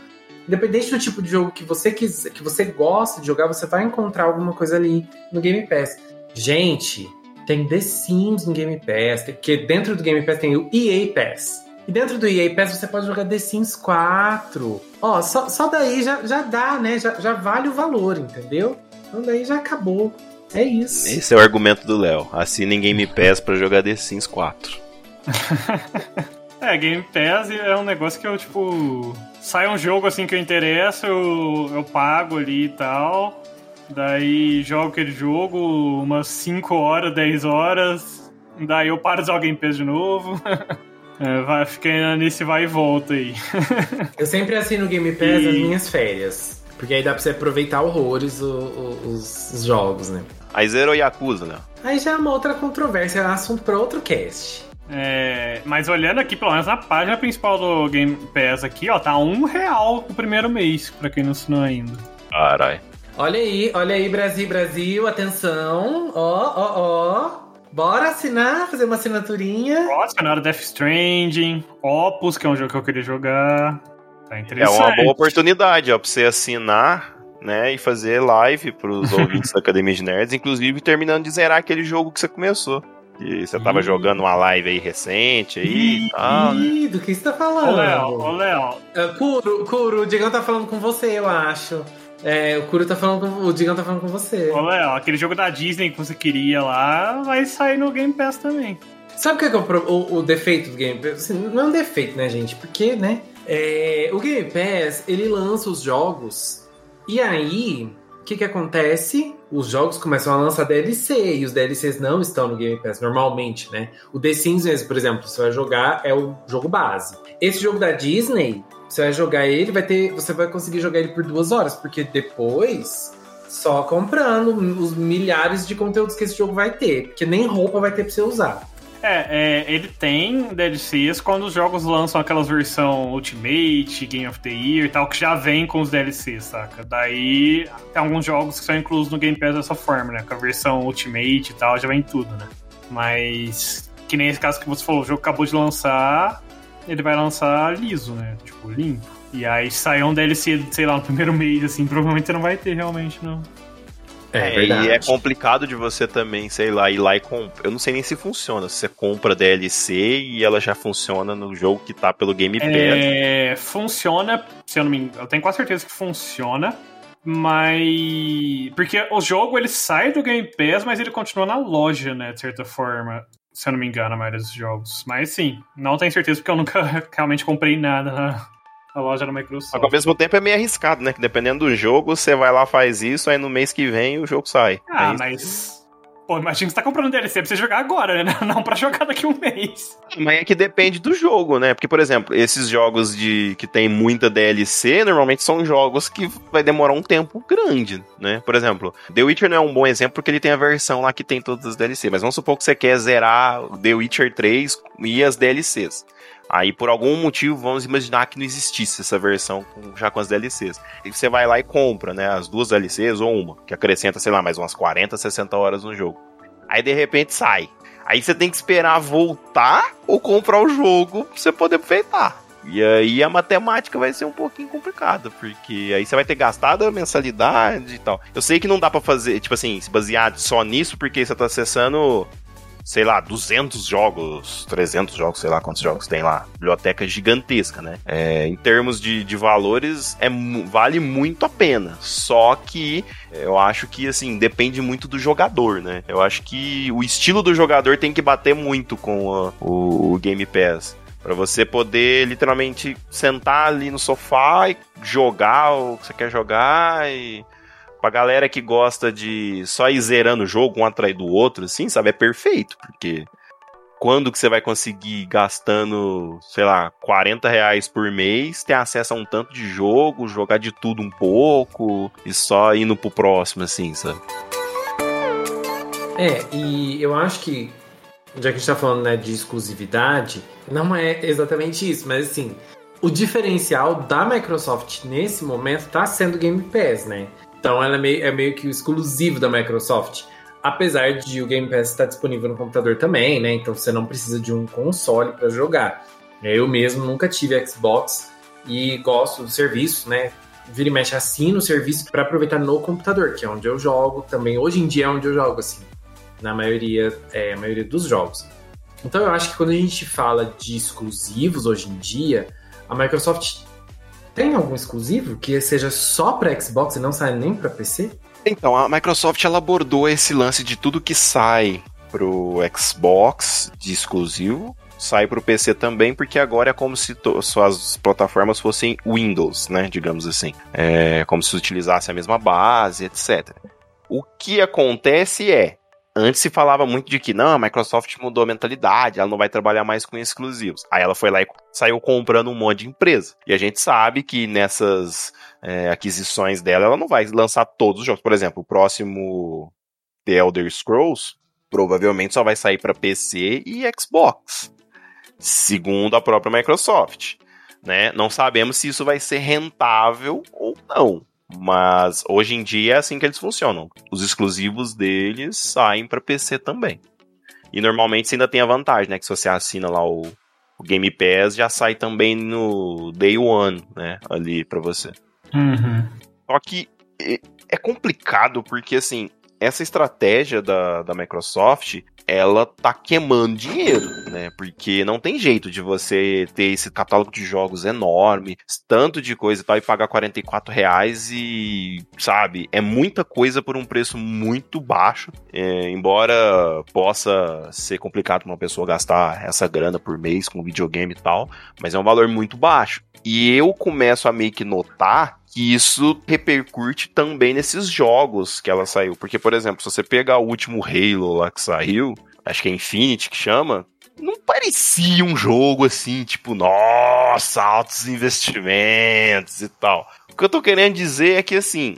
independente do tipo de jogo que você quiser, que você gosta de jogar, você vai encontrar alguma coisa ali no Game Pass. Gente, tem The Sims no Game Pass, que dentro do Game Pass tem o EA Pass. E dentro do EA Pass você pode jogar The Sims 4. Ó, só, só daí já, já dá, né? Já, já vale o valor, entendeu? Então daí já acabou. É isso. Esse é o argumento do Léo. Assinem Game Pass pra jogar The Sims 4. é, Game Pass é um negócio que eu, tipo. Sai um jogo assim que eu interesso, eu, eu pago ali e tal. Daí jogo aquele jogo umas 5 horas, 10 horas. Daí eu paro de jogar Game Pass de novo. É, vai, fica nesse vai e volta aí. eu sempre assino o Game Pass e... nas minhas férias. Porque aí dá pra você aproveitar horrores o, o, os, os, jogos, né? Aí zerou Yakuza, né? Aí já é uma outra controvérsia, é um assunto pra outro cast. É, mas olhando aqui, pelo menos na página principal do Game Pass aqui, ó, tá um real o primeiro mês, pra quem não assinou ainda. Carai. Olha aí, olha aí, Brasil, Brasil, atenção, ó, ó, ó. Bora assinar, fazer uma assinaturinha. Nossa, na hora Death Stranding, Opus, que é um jogo que eu queria jogar. Tá interessante. É uma boa oportunidade, ó, pra você assinar né, e fazer live pros ouvintes da Academia de Nerds, inclusive terminando de zerar aquele jogo que você começou. Que você tava jogando uma live aí recente aí e tal. Né? do que você tá falando? Ô, Léo, ô, Léo. Uh, Kuro, Kuro, o Digão tá falando com você, eu acho. É, o Kuro tá falando com. O Digão tá falando com você. Ô, Léo, aquele jogo da Disney que você queria lá vai sair no Game Pass também. Sabe o que é, o, o, o, defeito do Game Pass? Assim, não é um defeito, né, gente? Porque, né? É, o Game Pass, ele lança os jogos e aí, o que que acontece? Os jogos começam a lançar DLC e os DLCs não estão no Game Pass normalmente, né? O The Sims mesmo, por exemplo, você vai jogar é o jogo base. Esse jogo da Disney, você vai jogar ele, vai ter, você vai conseguir jogar ele por duas horas, porque depois só comprando os milhares de conteúdos que esse jogo vai ter, porque nem roupa vai ter pra você usar. É, é, ele tem DLCs quando os jogos lançam aquelas versão Ultimate, Game of the Year e tal, que já vem com os DLCs, saca? Daí tem alguns jogos que são inclusos no Game Pass dessa forma, né? Com a versão Ultimate e tal, já vem tudo, né? Mas, que nem esse caso que você falou, o jogo acabou de lançar, ele vai lançar liso, né? Tipo, limpo. E aí sai um DLC, sei lá, no primeiro mês, assim, provavelmente não vai ter realmente, não. É, é e é complicado de você também, sei lá, ir lá e comprar. Eu não sei nem se funciona. Se você compra DLC e ela já funciona no jogo que tá pelo Game Pass. É, funciona, se eu não me engano. Eu tenho quase certeza que funciona. Mas. Porque o jogo ele sai do Game Pass, mas ele continua na loja, né? De certa forma. Se eu não me engano, a maioria dos jogos. Mas sim, não tenho certeza porque eu nunca realmente comprei nada na, a loja da Microsoft. Mas ao mesmo tempo é meio arriscado, né? Que dependendo do jogo, você vai lá, faz isso, aí no mês que vem o jogo sai. Ah, mas. Pô, imagina que você tá comprando DLC pra você jogar agora, né? Não pra jogar daqui a um mês. Mas é que depende do jogo, né? Porque, por exemplo, esses jogos de que tem muita DLC, normalmente são jogos que vai demorar um tempo grande, né? Por exemplo, The Witcher não é um bom exemplo porque ele tem a versão lá que tem todas as DLC. Mas vamos supor que você quer zerar The Witcher 3 e as DLCs. Aí, por algum motivo, vamos imaginar que não existisse essa versão já com as DLCs. E você vai lá e compra, né? As duas DLCs ou uma, que acrescenta, sei lá, mais umas 40, 60 horas no jogo. Aí, de repente, sai. Aí você tem que esperar voltar ou comprar o jogo pra você poder aproveitar. E aí a matemática vai ser um pouquinho complicada, porque aí você vai ter gastado a mensalidade e tal. Eu sei que não dá para fazer, tipo assim, se basear só nisso, porque você tá acessando sei lá, 200 jogos, 300 jogos, sei lá quantos jogos tem lá. Biblioteca gigantesca, né? É, em termos de, de valores, é, vale muito a pena. Só que eu acho que, assim, depende muito do jogador, né? Eu acho que o estilo do jogador tem que bater muito com a, o, o Game Pass. Para você poder literalmente sentar ali no sofá e jogar o que você quer jogar e Pra galera que gosta de só ir zerando o jogo um atrás do outro, assim, sabe? É perfeito, porque quando que você vai conseguir gastando, sei lá, 40 reais por mês, ter acesso a um tanto de jogo, jogar de tudo um pouco e só indo pro próximo, assim, sabe? É, e eu acho que, já que a gente tá falando né, de exclusividade, não é exatamente isso, mas assim, o diferencial da Microsoft nesse momento tá sendo Game Pass, né? Então ela é meio, é meio que exclusivo da Microsoft. Apesar de o Game Pass estar disponível no computador também, né? Então você não precisa de um console para jogar. Eu mesmo nunca tive Xbox e gosto do serviço, né? Vira e mexe assino o serviço para aproveitar no computador, que é onde eu jogo também. Hoje em dia é onde eu jogo, assim, na maioria, é, maioria dos jogos. Então eu acho que quando a gente fala de exclusivos hoje em dia, a Microsoft tem algum exclusivo que seja só para Xbox e não sai nem para PC? Então, a Microsoft ela abordou esse lance de tudo que sai pro Xbox de exclusivo, sai pro PC também, porque agora é como se suas plataformas fossem Windows, né, digamos assim. É como se utilizasse a mesma base, etc. O que acontece é, Antes se falava muito de que não, a Microsoft mudou a mentalidade, ela não vai trabalhar mais com exclusivos. Aí ela foi lá e saiu comprando um monte de empresa. E a gente sabe que nessas é, aquisições dela, ela não vai lançar todos os jogos. Por exemplo, o próximo The Elder Scrolls provavelmente só vai sair para PC e Xbox, segundo a própria Microsoft. Né? Não sabemos se isso vai ser rentável ou não. Mas hoje em dia é assim que eles funcionam. Os exclusivos deles saem para PC também. E normalmente você ainda tem a vantagem, né? Que se você assina lá o, o Game Pass, já sai também no Day One, né? Ali para você. Uhum. Só que é complicado porque, assim, essa estratégia da, da Microsoft ela tá queimando dinheiro, né? Porque não tem jeito de você ter esse catálogo de jogos enorme, tanto de coisa e tal, e pagar 44 reais e, sabe, é muita coisa por um preço muito baixo. É, embora possa ser complicado pra uma pessoa gastar essa grana por mês com videogame e tal, mas é um valor muito baixo. E eu começo a meio que notar que isso repercute também nesses jogos que ela saiu. Porque, por exemplo, se você pegar o último Halo lá que saiu, acho que é Infinity que chama, não parecia um jogo assim, tipo, nossa, altos investimentos e tal. O que eu tô querendo dizer é que, assim,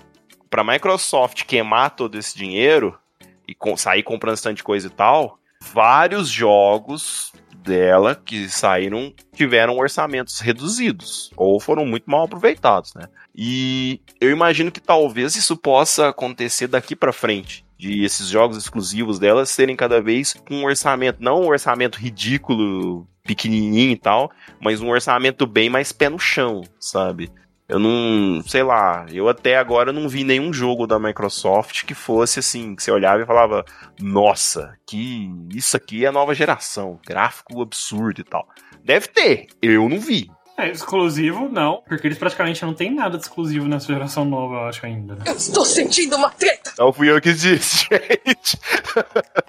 pra Microsoft queimar todo esse dinheiro e sair comprando bastante coisa e tal, vários jogos dela que saíram tiveram orçamentos reduzidos ou foram muito mal aproveitados, né? E eu imagino que talvez isso possa acontecer daqui para frente. De esses jogos exclusivos delas serem cada vez com um orçamento, não um orçamento ridículo, pequenininho e tal, mas um orçamento bem mais pé no chão, sabe? Eu não, sei lá, eu até agora não vi nenhum jogo da Microsoft que fosse assim, que você olhava e falava, nossa, que isso aqui é nova geração, gráfico absurdo e tal. Deve ter, eu não vi. É, exclusivo não, porque eles praticamente não tem nada de exclusivo nessa geração nova, eu acho ainda. Né? Eu estou sentindo uma treta! Não fui eu que disse, gente.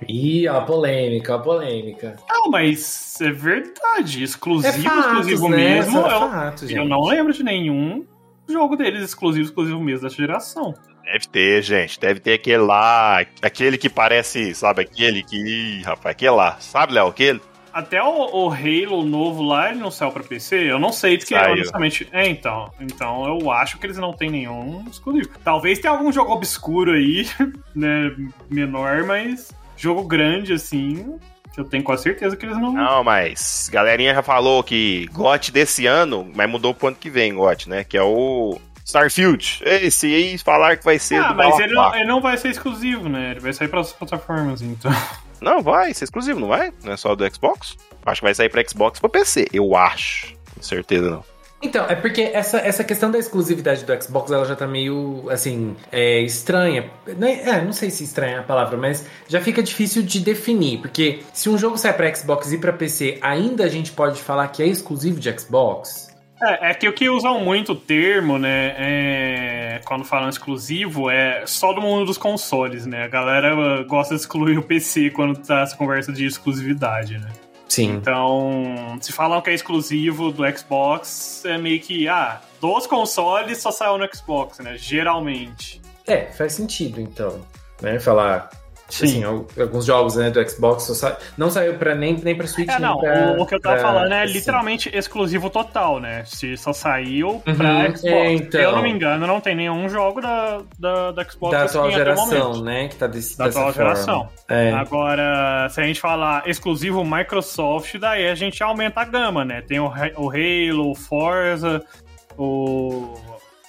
Ih, a polêmica, a polêmica. Não, mas é verdade. Exclusivo, É fatos, exclusivo né? mesmo. É eu, fatos, eu gente. não lembro de nenhum jogo deles exclusivo, exclusivo mesmo dessa geração. Deve ter, gente. Deve ter aquele lá, aquele que parece, sabe, aquele que, Ih, rapaz, aquele lá. Sabe, Léo, aquele? Até o, o Halo novo lá, ele não saiu pra PC? Eu não sei, porque Saiu. honestamente. É, então. Então eu acho que eles não têm nenhum exclusivo. Talvez tenha algum jogo obscuro aí, né? Menor, mas jogo grande, assim. que Eu tenho quase certeza que eles não. Não, mas galerinha já falou que GOT desse ano, mas mudou pro ano que vem, GOT, né? Que é o Starfield. Esse aí falar que vai ser ah, mas ele não, ele não vai ser exclusivo, né? Ele vai sair para as plataformas, então. Não, vai ser exclusivo, não vai? Não é só do Xbox? Acho que vai sair pra Xbox e pra PC, eu acho. Com certeza não. Então, é porque essa, essa questão da exclusividade do Xbox, ela já tá meio, assim, é, estranha. É, é, não sei se estranha é a palavra, mas já fica difícil de definir. Porque se um jogo sai pra Xbox e pra PC, ainda a gente pode falar que é exclusivo de Xbox? É, é que o que usam muito o termo, né, é, quando falam exclusivo, é só do mundo dos consoles, né? A galera gosta de excluir o PC quando tá essa conversa de exclusividade, né? Sim. Então, se falam que é exclusivo do Xbox, é meio que, ah, dos consoles só saiu no Xbox, né? Geralmente. É, faz sentido, então. Né? Falar. Sim. Assim, al- alguns jogos né, do Xbox sa- não saiu pra, nem, nem pra Switch, É, nem não, pra, o, o que eu tava pra falando é PC. literalmente exclusivo total, né? Se só saiu Uhum, pra Xbox. é, então. Eu não me engano, não tem nenhum jogo da, da, da Xbox Da assim, atual geração, momento. né? Que tá desse, Da dessa atual forma. geração. É. Agora, se a gente falar exclusivo Microsoft, daí a gente aumenta a gama, né? Tem o, o Halo, o Forza, o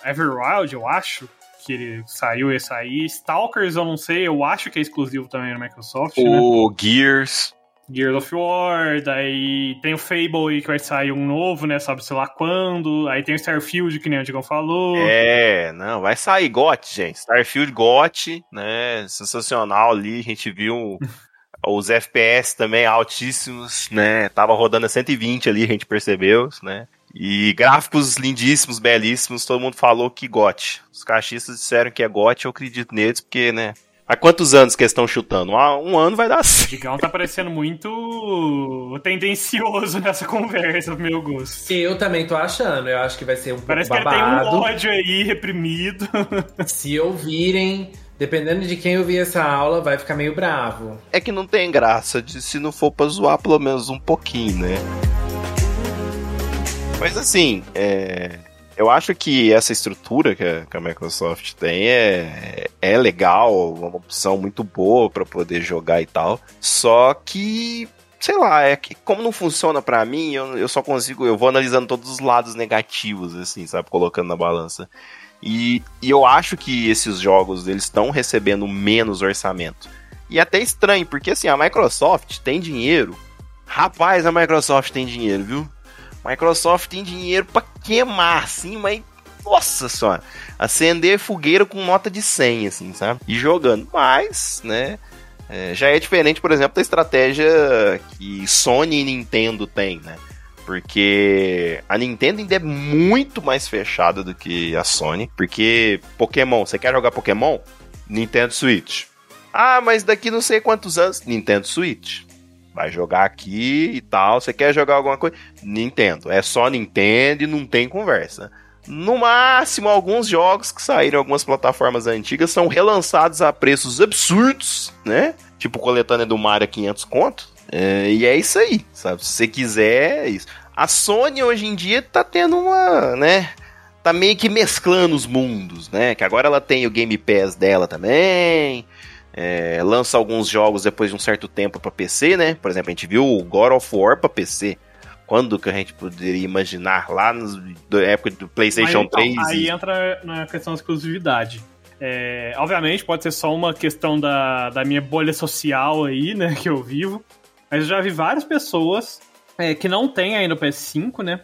Everwild, eu acho, que ele saiu esse aí. Stalkers, eu não sei, eu acho que é exclusivo também no Microsoft, né? O Gears. Gears of War, daí tem o Fable aí que vai sair um novo, né? Sabe, sei lá quando. Aí tem o Starfield, que nem o Digão falou. É, não, vai sair GOT, gente. Starfield GOT, né? Sensacional ali. A gente viu os FPS também altíssimos, né? Tava rodando a 120 ali, a gente percebeu, né? E gráficos lindíssimos, belíssimos. Todo mundo falou que GOT. Os caixistas disseram que é GOT, eu acredito neles, porque, né? Há quantos anos que eles estão chutando? Há um ano vai dar O certo. Digão tá parecendo muito tendencioso nessa conversa, pro meu gosto. Eu também tô achando, eu acho que vai ser um pouco Parece que ele tem babado. um ódio aí reprimido. Se ouvirem, dependendo de quem ouvir essa aula, vai ficar meio bravo. É que não tem graça de se não for pra zoar pelo menos um pouquinho, né? Mas assim, é, eu acho que essa estrutura que a, que a Microsoft tem é, é legal, uma opção muito boa pra poder jogar e tal. Só que, sei lá, é que como não funciona pra mim, eu, eu só consigo, eu vou analisando todos os lados negativos, assim, sabe, colocando na balança. E, e eu acho que esses jogos eles estão recebendo menos orçamento. E é até estranho, porque assim, a Microsoft tem dinheiro. Rapaz, a Microsoft tem dinheiro, viu? Microsoft tem dinheiro pra queimar, assim, mas. Nossa senhora! Acender fogueira com nota de 100, assim, sabe? E jogando. Mas, né? é, já é diferente, por exemplo, da estratégia que Sony e Nintendo têm, né? Porque a Nintendo ainda é muito mais fechada do que a Sony. Porque Pokémon, você quer jogar Pokémon? Nintendo Switch. Ah, mas daqui não sei quantos anos. Nintendo Switch. Vai jogar aqui e tal. Você quer jogar alguma coisa? Nintendo. É só Nintendo e não tem conversa. No máximo, alguns jogos que saíram em algumas plataformas antigas são relançados a preços absurdos, né? Tipo coletânea do Mario a 500 conto. É, e é isso aí, sabe? Se você quiser, é isso. A Sony hoje em dia tá tendo uma, né? Tá meio que mesclando os mundos, né? Que agora ela tem o Game Pass dela também. É, lança alguns jogos depois de um certo tempo pra PC, né? Por exemplo, a gente viu o God of War pra PC. Quando que a gente poderia imaginar lá da época do PlayStation Mas, então, 3? Aí e- entra na questão da exclusividade. É, obviamente, pode ser só uma questão da, da minha bolha social aí, né, que eu vivo. Mas eu já vi várias pessoas é, que não têm ainda o PS5, né?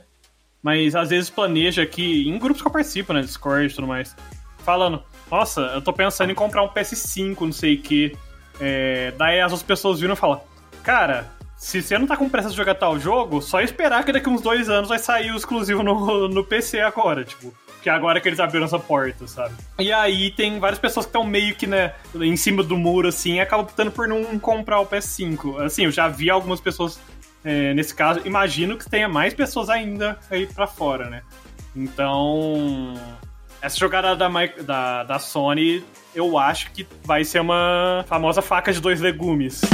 Mas às vezes planeja aqui, em grupos que eu participo, né? Discord e tudo mais. Falando, nossa, eu tô pensando em comprar um PS5, não sei o quê. É, daí as outras pessoas viram e falam, cara, se você não tá com pressa de jogar tal jogo, só esperar que daqui uns dois anos vai sair o exclusivo no, no PC agora, tipo. Que é agora que eles abriram essa porta, sabe? E aí tem várias pessoas que estão meio que, né, em cima do muro, assim, e acabam optando por não comprar o PS5. Assim, eu já vi algumas pessoas é, nesse caso. Imagino que tenha mais pessoas ainda aí pra fora, né? Então. Essa jogada da, da, da Sony, eu acho que vai ser uma famosa faca de dois legumes.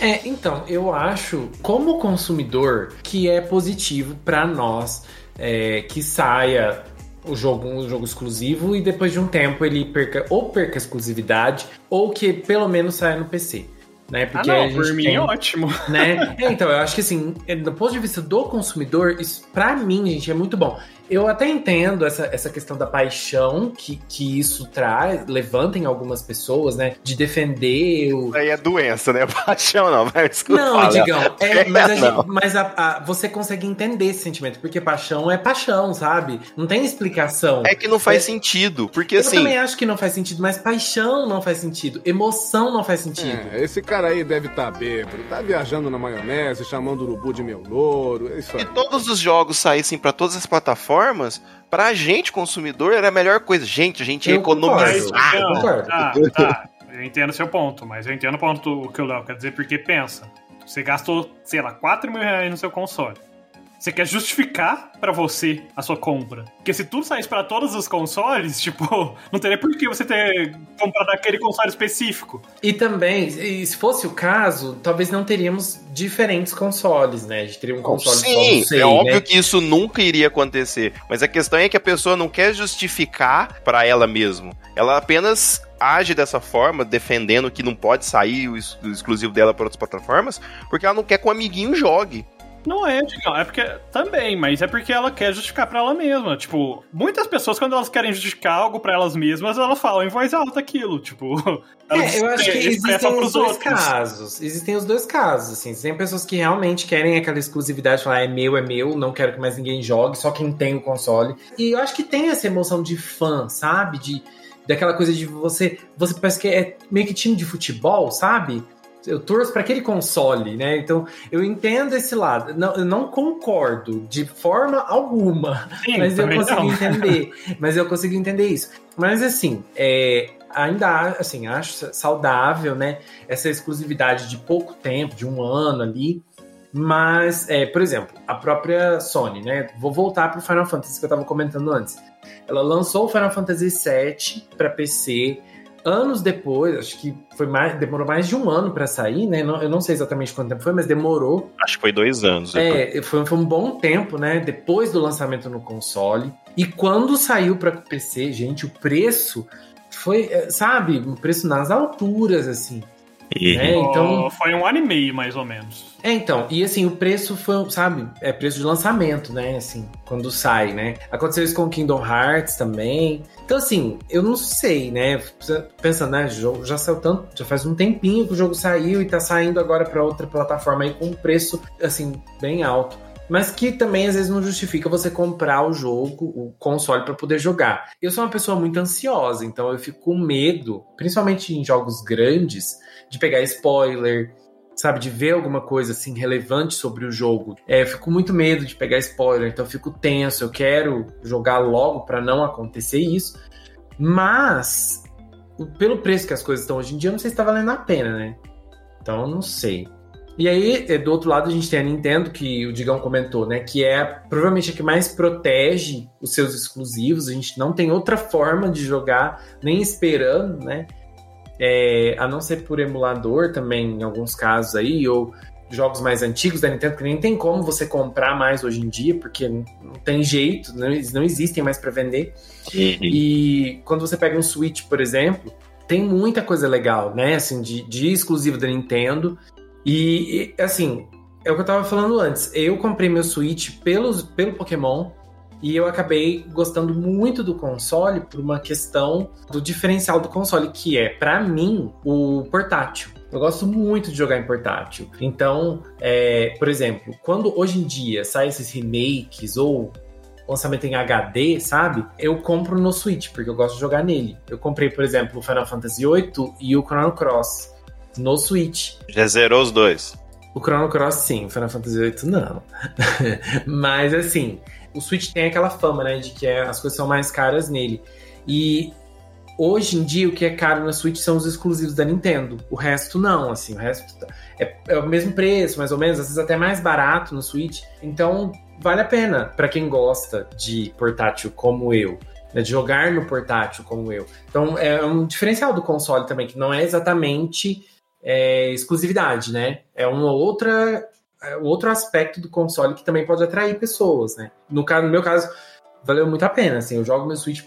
É, então, eu acho, como consumidor, que é positivo pra nós é, que saia o jogo, um jogo exclusivo e depois de um tempo ele perca ou perca a exclusividade ou que pelo menos saia no PC. Né? Ah, Porque a não, gente por mim tem- é ótimo. né? É, então, eu acho que assim, é, do ponto de vista do consumidor, isso pra mim, gente, é muito bom. Eu até entendo essa, essa questão da paixão que, que isso traz, levanta em algumas pessoas, né? De defender o. Aí é doença, né? Paixão não, vai desculpa. Não, Digão, é, mas, a Não. gente- mas a- a- você consegue entender esse sentimento, porque paixão é paixão, sabe? Não tem explicação. É que não faz É- sentido, porque Eu assim. também acho que não faz sentido, mas paixão não faz sentido, emoção não faz sentido. É, esse cara aí deve estar bêbado, tá viajando na maionese, chamando o urubu de meu louro, é isso aí. Se todos os jogos saíssem pra todas as plataformas, pra gente, consumidor, era a melhor coisa. Gente, a gente Eu economizar. concordo. Ah, concordo. tá, tá. Eu entendo seu ponto, mas eu entendo o ponto do que o Léo quer dizer, porque pensa, você gastou, sei lá, 4 mil reais no seu console. Você quer justificar pra você a sua compra. Porque se tudo saísse pra todos os consoles, tipo, não teria por que você ter comprado aquele console específico. E também, se fosse o caso, talvez não teríamos diferentes consoles, né? A gente teria um console só, Sim, não sei, é óbvio né? que isso nunca iria acontecer. Mas a questão é que a pessoa não quer justificar pra ela mesma. Ela apenas age dessa forma, defendendo que não pode sair o, ex- o exclusivo dela para outras plataformas, porque ela não quer que o amiguinho jogue. Não é, Digão, é porque. Também, mas é porque ela quer justificar pra ela mesma. Tipo, muitas pessoas, quando elas querem justificar algo pra elas mesmas, elas falam em voz alta aquilo. Tipo, É, eu acho que existem os dois outros. casos. Existem os dois casos, assim. Tem pessoas que realmente querem aquela exclusividade, falar é meu, é meu, não quero que mais ninguém jogue, só quem tem o console. E eu acho que tem essa emoção de fã, sabe? De daquela coisa de você, você parece que é meio que time de futebol, sabe? Eu torço para aquele console, né? Então, eu entendo esse lado. Não, eu não concordo de forma alguma Sim, mas eu consegui não. entender. Mas eu consegui entender isso. Mas assim, é, ainda assim, acho saudável, né? Essa exclusividade de pouco tempo, de um ano ali. Mas, é, por exemplo, a própria Sony, né? Vou voltar pro Final Fantasy que eu tava comentando antes. Ela lançou o Final Fantasy VII para PC. Anos depois, acho que foi mais, demorou mais de um ano para sair, né? Não- eu não sei exatamente quanto tempo foi, mas demorou. Acho que foi dois anos. depois. É, foi, foi um bom tempo, né? Depois do lançamento no console. E quando saiu para PC, gente, o preço foi, é, sabe, um preço nas alturas, assim. E- né? Então, Foi um ano e meio, mais ou menos. É, então, e assim, o preço foi, sabe, é preço de lançamento, né? Assim, quando sai, né? Aconteceu isso com Kingdom Hearts também. Então, assim, eu não sei, né? Pensando, né? Jogo já saiu tanto, já faz um tempinho que o jogo saiu e tá saindo agora para outra plataforma aí com um preço, assim, bem alto. Mas que também às vezes não justifica você comprar o jogo, o console, para poder jogar. Eu sou uma pessoa muito ansiosa, então eu fico com medo, principalmente em jogos grandes, de pegar spoiler, sabe, de ver alguma coisa assim relevante sobre o jogo. É, eu fico muito medo de pegar spoiler, então eu fico tenso, eu quero jogar logo para não acontecer isso. Mas pelo preço que as coisas estão hoje em dia, eu não sei se tá valendo a pena, né? Então não sei. E aí, eh, do outro lado, a gente tem a Nintendo, que o Digão comentou, né? Que é provavelmente a que mais protege os seus exclusivos. A gente não tem outra forma de jogar, nem esperando, né? É, a não ser por emulador também, em alguns casos aí, ou jogos mais antigos da Nintendo, que nem tem como você comprar mais hoje em dia, porque não tem jeito, não, eles não existem mais para vender. E quando você pega um Switch, por exemplo, tem muita coisa legal, né? Assim, de, de exclusivo da Nintendo. E, e, assim, é o que eu tava falando antes. Eu comprei meu Switch pelos, pelo Pokémon. E eu acabei gostando muito do console por uma questão do diferencial do console, que é, pra mim, o portátil. Eu gosto muito de jogar em portátil. Então, é, por exemplo, quando hoje em dia saem esses remakes ou lançamento em HD, sabe? Eu compro no Switch, porque eu gosto de jogar nele. Eu comprei, por exemplo, o Final Fantasy VIII e o Chrono Cross no Switch. Já zerou os dois. O Chrono Cross, sim. O Final Fantasy VIII, não. Mas, assim, o Switch tem aquela fama, né? De que é- as coisas são mais caras nele. E hoje em dia, o que é caro na Switch são os exclusivos da Nintendo. O resto, não, assim. O resto tá- é, é o mesmo preço, mais ou menos. Às vezes até mais barato no Switch. Então, vale a pena para quem gosta de portátil como eu. né, De jogar no portátil como eu. Então, é um diferencial do console também, que não é exatamente é, exclusividade, né? É uma outra outro aspecto do console que também pode atrair pessoas, né? No no meu caso, valeu muito a pena, assim, eu jogo meu Switch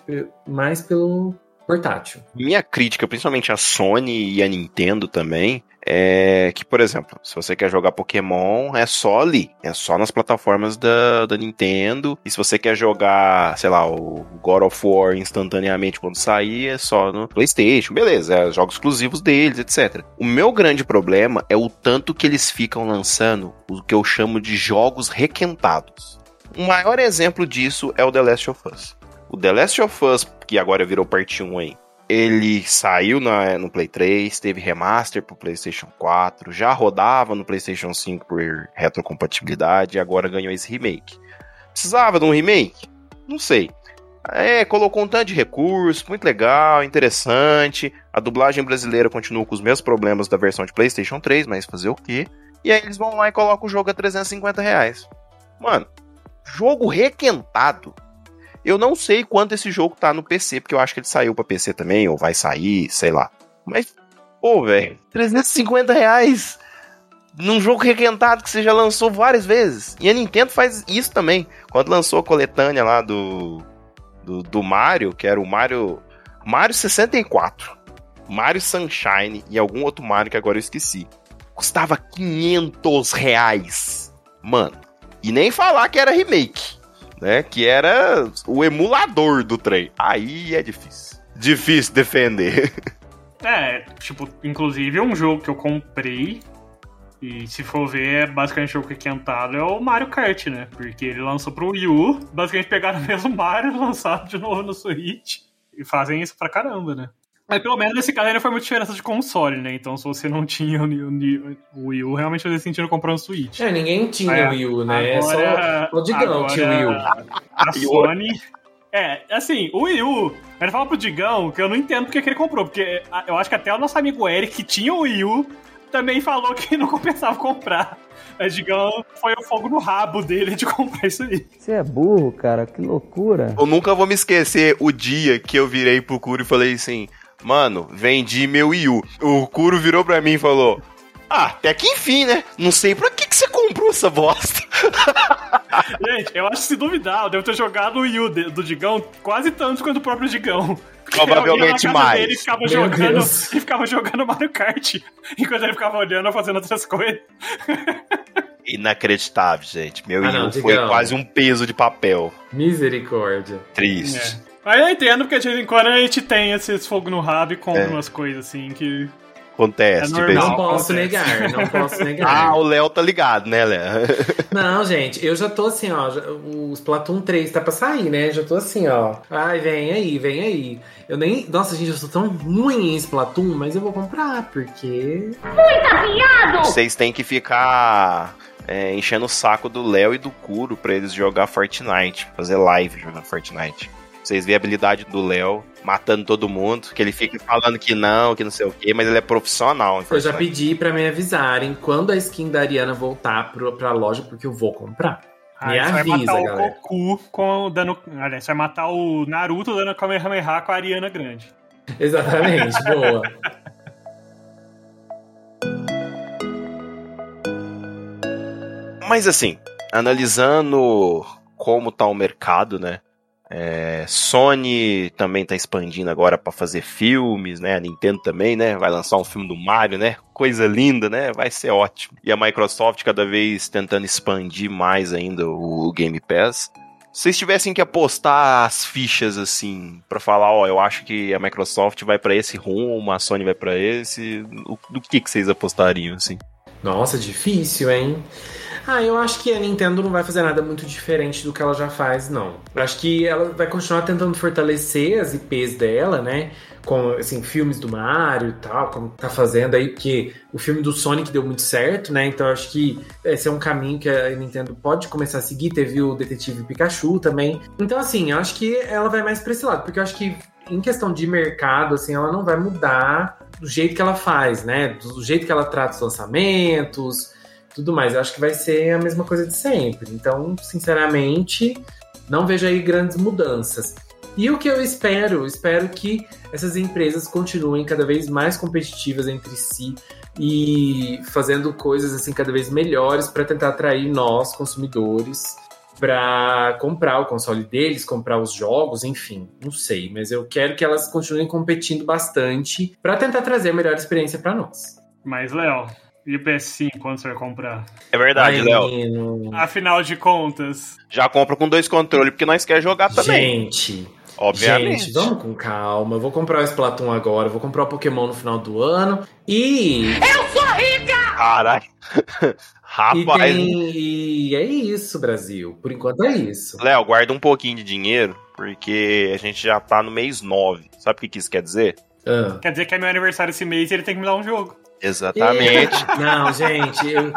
mais pelo portátil. Minha crítica, principalmente a Sony e a Nintendo também, é que, por exemplo, se você quer jogar Pokémon, é só ali. É só nas plataformas da, da Nintendo. E se você quer jogar, sei lá, o God of War instantaneamente quando sair, é só no PlayStation. Beleza, é jogos exclusivos deles, etc. O meu grande problema é o tanto que eles ficam lançando o que eu chamo de jogos requentados. O maior exemplo disso é o The Last of Us. O The Last of Us, que agora virou parte 1 aí, ele saiu na- no Play 3, teve remaster pro PlayStation 4, já rodava no PlayStation 5 por retrocompatibilidade e agora ganhou esse remake. Precisava de um remake? Não sei. É, colocou um tanto de recurso, muito legal, interessante. A dublagem brasileira continua com os mesmos problemas da versão de PlayStation 3, mas fazer o quê? E aí eles vão lá e colocam o jogo a 350 reais. Mano, Jogo requentado. Eu não sei quanto esse jogo tá no PC, porque eu acho que ele saiu pra PC também, ou vai sair, sei lá. Mas, pô, velho, 350 reais num jogo requentado que você já lançou várias vezes. E a Nintendo faz isso também. Quando lançou a coletânea lá do, do, do Mario, que era o Mario, Mario 64, Mario Sunshine e algum outro Mario que agora eu esqueci. Custava 500 reais. Mano, e nem falar que era remake, né? Que era o emulador do trem. Aí é difícil. Difícil defender. É, tipo, inclusive um jogo que eu comprei e se for ver, é basicamente o jogo requentado é o Mario Kart, né? Porque ele lançou pro Wii U, basicamente pegaram o mesmo Mario e lançaram de novo no Switch. E fazem isso pra caramba, né? Mas pelo menos nesse caso ainda foi uma diferença de console, né? Então se você não tinha o, o, o Wii U, realmente fazia sentido comprar um Switch. É, ninguém tinha o É, Wii U, né? agora- Só o Digão agora tinha o Wii U. A Sony. É, assim, o Wii U, ele fala pro Digão que eu não entendo porque que ele comprou, porque eu acho que até o nosso amigo Eric, que tinha o Wii U, também falou que não compensava comprar. Aí, Digão, foi o fogo no rabo dele de comprar isso aí. Você é burro, cara, que loucura. Eu nunca vou me esquecer o dia que eu virei pro Curo e falei assim: Mano, vendi meu Wii U. O Curo virou pra mim e falou: Ah, até que enfim, né? Não sei pra que, que você comprou essa bosta. Gente, eu acho que se duvidar, eu devo ter jogado o Wii U do Digão quase tanto quanto o próprio Digão. Provavelmente mais. Dele, e ficava Meu jogando, Deus. e ficava jogando Mario Kart, enquanto ele ficava olhando, fazendo outras coisas. Inacreditável, gente. Meu Ah, Wii U não, foi Digão. quase um peso de papel. Misericórdia. Triste. É. Mas eu entendo, porque de vez em quando a gente tem esses fogo no rabo e compra É. umas coisas assim que. Acontece, É normal. Não posso acontece. negar, não posso negar. Ah, o Léo tá ligado, né, Léo? Não, gente, eu já tô assim, ó. já- o Splatoon 3 tá pra sair, né? Já tô assim, ó. Ai, vem aí, vem aí. Eu nem. Nossa, gente, eu sou tão ruim em Splatoon, mas eu vou comprar, porque. Vocês têm que ficar é, enchendo o saco do Léo e do Curo pra eles jogar Fortnite, fazer live jogando Fortnite. Vocês veem a habilidade do Léo matando todo mundo, que ele fica falando que não, que não sei o quê, mas ele é profissional em Eu já pedi pra me avisarem quando a skin da Ariana voltar pro, pra loja, porque eu vou comprar. Me Aí você vai avisa, matar galera. o Goku com dando. Aliás, vai matar o Naruto dando Kamehameha com a Ariana Grande. Exatamente, boa. Mas assim, analisando como tá o mercado, né? É, Sony também tá expandindo agora pra fazer filmes, né? A Nintendo também, né? Vai lançar um filme do Mario, né? Coisa linda, né? Vai ser ótimo. E a Microsoft cada vez tentando expandir mais ainda o Game Pass. Se vocês tivessem que apostar as fichas assim pra falar, ó, eu acho que a Microsoft vai pra esse rumo, a Sony vai pra esse, do que que vocês apostariam assim? Nossa, difícil, hein? Ah, eu acho que a Nintendo não vai fazer nada muito diferente do que ela já faz, não. Eu acho que ela vai continuar tentando fortalecer as IPs dela, né? Com, assim, filmes do Mario e tal, como tá fazendo aí, porque o filme do Sonic deu muito certo, né? Então acho que esse é um caminho que a Nintendo pode começar a seguir. Teve o Detetive Pikachu também. Então, assim, eu acho que ela vai mais pra esse lado, porque eu acho que em questão de mercado, assim, ela não vai mudar do jeito que ela faz, né? Do jeito que ela trata os lançamentos, tudo mais. Eu acho que vai ser a mesma coisa de sempre. Então, sinceramente, não vejo aí grandes mudanças. E o que eu espero? Espero que essas empresas continuem cada vez mais competitivas entre si e fazendo coisas assim cada vez melhores para tentar atrair nós consumidores para comprar o console deles, comprar os jogos, enfim, não sei, mas eu quero que elas continuem competindo bastante para tentar trazer a melhor experiência para nós. Mas, Léo, e o PS5, quando você vai comprar? É verdade, Léo. Afinal de contas, Já compra com dois controles, porque nós quer jogar também. Gente, obviamente. gente, vamos com calma. Eu vou comprar o Splatoon agora, vou comprar o Pokémon no final do ano e Caralho. e, Rapaz. tem- e é isso, Brasil. Por enquanto é isso. Léo, guarda um pouquinho de dinheiro, porque a gente já tá no mês 9. Sabe o que que isso quer dizer? Ah. quer dizer que é meu aniversário esse mês e ele tem que me dar um jogo. Exatamente. Não, gente, eu,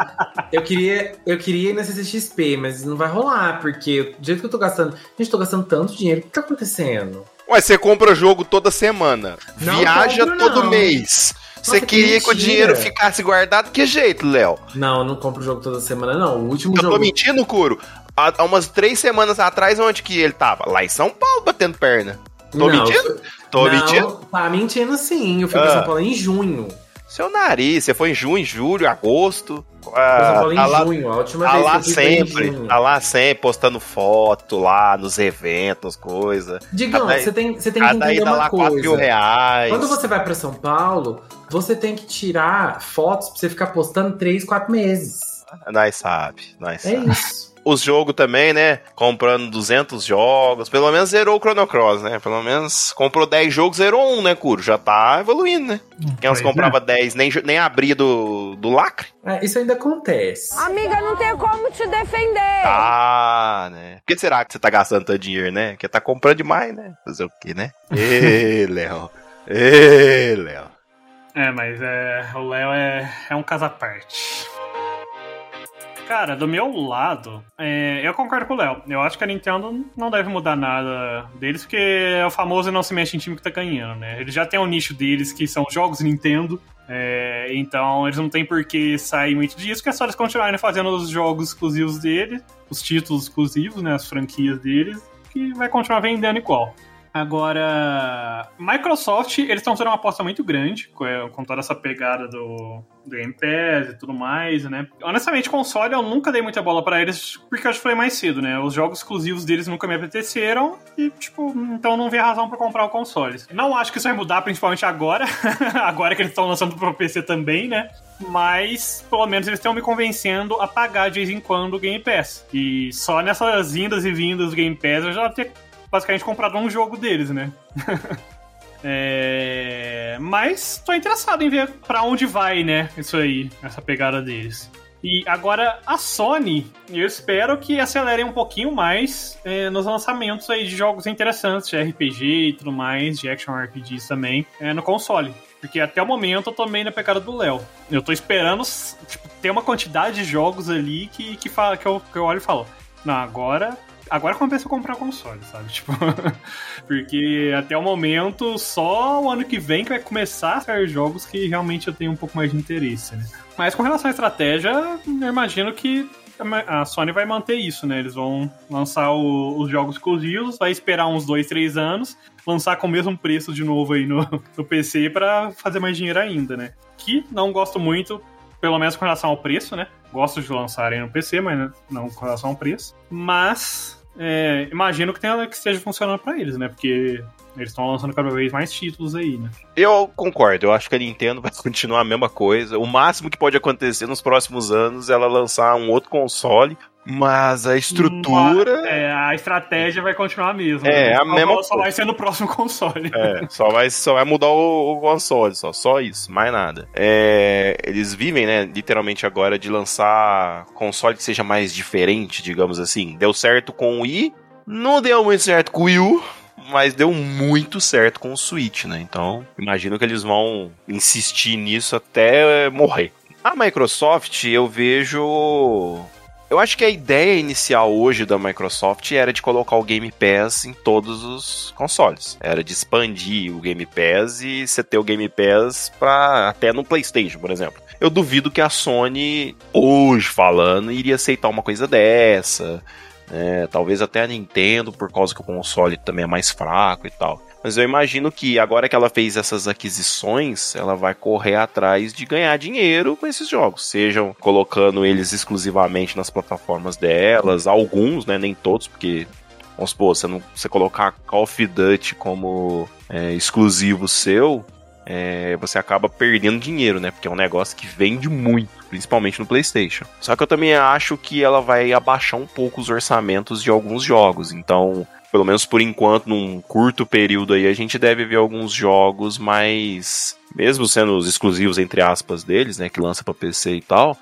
eu queria eu queria ir na CCXP, mas não vai rolar, porque do jeito que eu tô gastando. Gente, tô gastando tanto dinheiro. O que tá acontecendo? Ué, você compra jogo toda semana. Não viaja compro, todo não. mês. Você Nossa, que queria que o mentira. dinheiro ficasse guardado? Que jeito, Léo? Não, eu não compro jogo toda semana, não. O último Eu jogo. tô mentindo, Curo? há, há umas três semanas atrás, onde que ele tava? Lá em São Paulo, batendo perna. Tô Não, mentindo? Tô não, mentindo? Tá mentindo sim. Eu fui pra Ah. São Paulo em junho. Seu nariz, você foi em junho, julho, agosto. Em tá lá, junho. A última tá vez lá sempre, tá lá sempre, postando foto lá nos eventos, coisa. Digão, Cada- você tem, você tem que entender uma lá 4 mil coisa. reais. Quando você vai pra São Paulo, você tem que tirar fotos pra você ficar postando 3, 4 meses. Nós sabe, nós É sabe. isso. Os jogos também, né? Comprando 200 jogos. Pelo menos zerou o Chrono Cross, né? Pelo menos comprou 10 jogos, zerou um, né, Curo? Já tá evoluindo, né? Quem antes pois é. comprava 10, nem, nem abria do, do lacre. É, isso ainda acontece. Amiga, não tem como te defender. Ah, né? Por que será que você tá gastando tanto dinheiro, né? Porque tá comprando demais, né? Fazer o quê, né? Ê, Léo. Ê, Léo. É, mas é, o Léo é, é um caso à parte. Cara, do meu lado, é, eu concordo com o Léo. Eu acho que a Nintendo não deve mudar nada deles, porque é o famoso não se mexe em time que tá ganhando, né? Eles já têm um nicho deles que são jogos Nintendo. é, então eles não tem por que sair muito disso, que é só eles continuarem fazendo os jogos exclusivos deles, os títulos exclusivos, né? As franquias deles, que vai continuar vendendo igual. Agora, Microsoft, eles estão fazendo uma aposta muito grande com, com toda essa pegada do, do Game Pass e tudo mais, né? Honestamente, console eu nunca dei muita bola pra eles, porque eu te falei mais cedo, né? Os jogos exclusivos deles nunca me apeteceram e, tipo, então não vi razão pra comprar o console. Não acho que isso vai mudar, principalmente agora, agora que eles estão lançando pro PC também, né? Mas, pelo menos, eles estão me convencendo a pagar de vez em quando o Game Pass. E só nessas indas e vindas do Game Pass eu já ter basicamente comprado um jogo deles, né? É, Mas tô interessado em ver pra onde vai, né? Isso aí, essa pegada deles. E agora a Sony, eu espero que acelere um pouquinho mais é, nos lançamentos aí de jogos interessantes, de RPG e tudo mais, de action RPGs também, é, no console. Porque até o momento eu tô meio na pegada do Léo. Eu tô esperando tipo, ter uma quantidade de jogos ali que, que, fala, que, eu, que eu olho e falo, não, agora agora compensa comprar console, sabe? Tipo, porque até o momento, só o ano que vem que vai começar a sair jogos que realmente eu tenho um pouco mais de interesse, né? Mas com relação à estratégia, eu imagino que a Sony vai manter isso, né? Eles vão lançar o, os jogos exclusivos, vai esperar uns dois, três anos, lançar com o mesmo preço de novo aí no, no PC para fazer mais dinheiro ainda, né? Que não gosto muito, pelo menos com relação ao preço, né? Gosto de lançarem no PC, mas não com relação ao preço. Mas é, imagino que, tenha, que esteja funcionando para eles, né? Porque eles estão lançando cada vez mais títulos aí, né? Eu concordo, eu acho que a Nintendo vai continuar a mesma coisa. O máximo que pode acontecer nos próximos anos é ela lançar um outro console, mas a estrutura. É, a estratégia vai continuar a mesma. É, né? a só, mesma Só vai ser no próximo console. É, só vai, só vai mudar o, o console, só, só isso, mais nada. É, eles vivem, né, literalmente agora de lançar console que seja mais diferente, digamos assim. Deu certo com o Wii, não deu muito certo com o Wii U, mas deu muito certo com o Switch, né? Então, imagino que eles vão insistir nisso até morrer. A Microsoft, eu vejo eu acho que a ideia inicial hoje da Microsoft era de colocar o Game Pass em todos os consoles. Era de expandir o Game Pass e você ter o Game Pass pra, até no PlayStation, por exemplo. Eu duvido que a Sony, hoje falando, iria aceitar uma coisa dessa. Né? talvez até a Nintendo, por causa que o console também é mais fraco e tal. Mas eu imagino que agora que ela fez essas aquisições, ela vai correr atrás de ganhar dinheiro com esses jogos. Sejam colocando eles exclusivamente nas plataformas delas, alguns, né? Nem todos, porque. Vamos supor, você, não, você colocar Call of Duty como é, exclusivo seu, é, você acaba perdendo dinheiro, né? Porque é um negócio que vende muito, principalmente no PlayStation. Só que eu também acho que ela vai abaixar um pouco os orçamentos de alguns jogos. Então, pelo menos por enquanto, num curto período aí, a gente deve ver alguns jogos mais. Mesmo sendo os exclusivos, entre aspas, deles, né? Que lança pra PC e tal.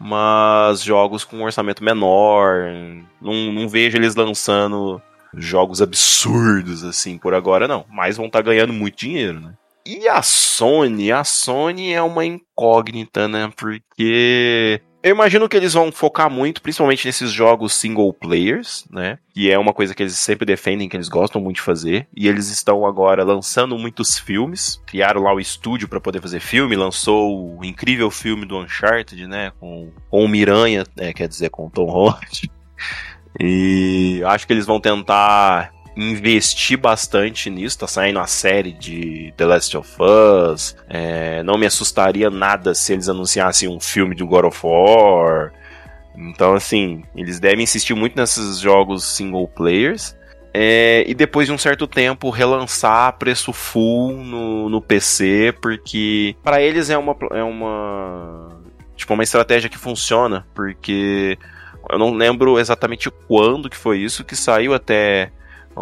Mas jogos com um orçamento menor. Não, não vejo eles lançando jogos absurdos assim por agora, não. Mas vão estar tá ganhando muito dinheiro, né? E a Sony? A Sony é uma incógnita, né? Porque eu imagino que eles vão focar muito, principalmente nesses jogos single players, né? Que é uma coisa que eles sempre defendem, que eles gostam muito de fazer. E eles estão agora lançando muitos filmes. Criaram lá o estúdio para poder fazer filme. Lançou o incrível filme do Uncharted, né? Com, com o Miranha, né? quer dizer, com o Tom Holland. E acho que eles vão tentar investir bastante nisso. Tá saindo a série de The Last of Us. É, não me assustaria nada se eles anunciassem um filme de God of War. Então, assim, eles devem insistir muito nesses jogos single players. É, e depois de um certo tempo relançar a preço full no, no PC, porque para eles é uma, é uma tipo uma estratégia que funciona, porque eu não lembro exatamente quando que foi isso que saiu até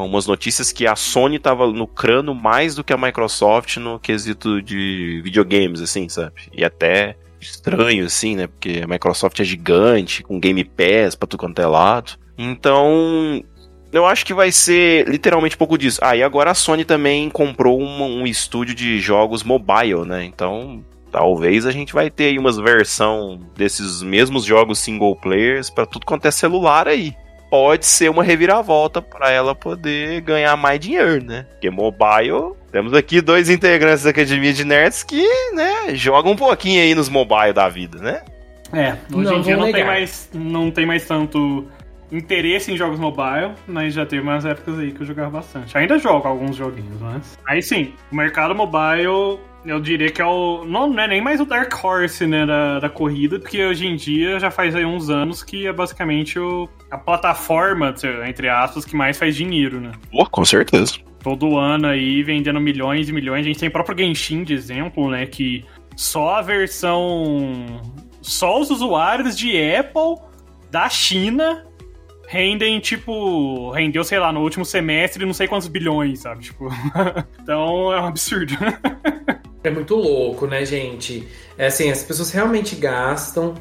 umas notícias que a Sony tava lucrando mais do que a Microsoft no quesito de videogames, assim, sabe? E até estranho, assim, né? Porque a Microsoft é gigante, com Game Pass pra tudo quanto é lado. Então, eu acho que vai ser literalmente pouco disso. Ah, e agora a Sony também comprou um, um estúdio de jogos mobile, né? Então, talvez a gente vai ter aí umas versão desses mesmos jogos single players para tudo quanto é celular aí. Pode ser uma reviravolta para ela poder ganhar mais dinheiro, né? Porque mobile, temos aqui dois integrantes da Academia de Nerds que, né, jogam um pouquinho aí nos mobile da vida, né? É, hoje Não em dia não tem, mais, não tem mais tanto interesse em jogos mobile, mas já teve umas épocas aí que eu jogava bastante. Ainda jogo alguns joguinhos, mas. Aí sim, o mercado mobile, eu diria que é o. Não, não é nem mais o Dark Horse, né, da, da corrida, porque hoje em dia já faz aí uns anos que é basicamente o, a plataforma, entre aspas, que mais faz dinheiro, né? Pô, com certeza. todo ano aí vendendo milhões e milhões. A gente tem o próprio Genshin de exemplo, né? Que só a versão. Só os usuários de Apple da China rendem, tipo. Rendeu, sei lá, no último semestre não sei quantos bilhões, sabe? Tipo. então é um absurdo. É muito louco, né, gente? É assim, as pessoas realmente gastam.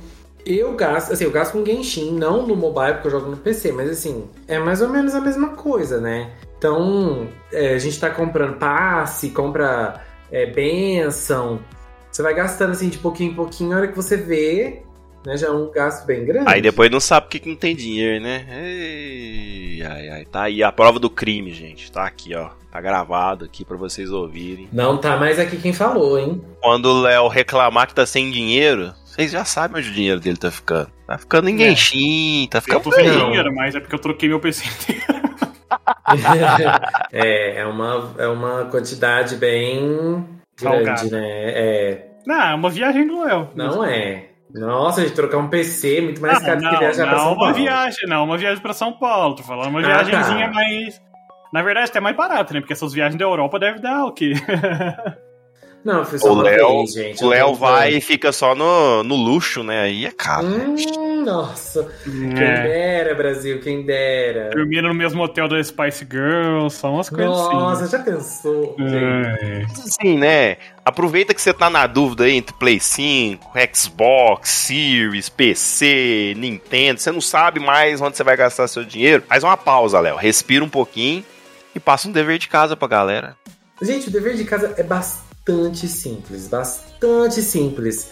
Eu gasto, assim, eu gasto com Genshin, não no mobile, porque eu jogo no PC, mas assim, é mais ou menos a mesma coisa, né? Então, é, a gente tá comprando passe, compra é, benção. Você vai gastando assim de pouquinho em pouquinho, a hora que você vê, né, já é um gasto bem grande. Aí depois não sabe porque que não tem dinheiro, né? Ei, ai, ai. Tá aí a prova do crime, gente. Tá aqui, ó. Tá gravado aqui pra vocês ouvirem. Não tá mais aqui quem falou, hein? Quando o Léo reclamar que tá sem dinheiro, vocês já sabem onde o dinheiro dele tá ficando. Tá ficando em É. Genshin, tá Eu ficando tô sem dinheiro, mas é porque eu troquei meu PC inteiro. é, é uma, é uma quantidade bem grande, Salgada. né? É, Não, é uma viagem do Léo. não é. Nossa, de trocar um PC é muito mais Não, caro do que não, viajar pra não São uma Paulo. viagem, não, uma viagem pra São Paulo. Tô falando uma Ah, viagenzinha tá. mais. Na verdade, até mais barata, né? Porque essas viagens da Europa devem dar o quê? Não, foi só O uma Léo, vez, gente. o Léo vai falando. e fica só no, no luxo, né? Aí é caro. Hum, nossa, quem É. dera, Brasil, quem dera. Dormindo no mesmo hotel da Spice Girls, são umas coisas Nossa, assim. já pensou, né? gente? É. Assim, né? Aproveita que você tá na dúvida aí entre Play 5, Xbox, Series, PC, Nintendo. Você não sabe mais onde você vai gastar seu dinheiro. Faz uma pausa, Léo. Respira um pouquinho e passa um dever de casa pra galera. Gente, o dever de casa é bastante simples, bastante simples.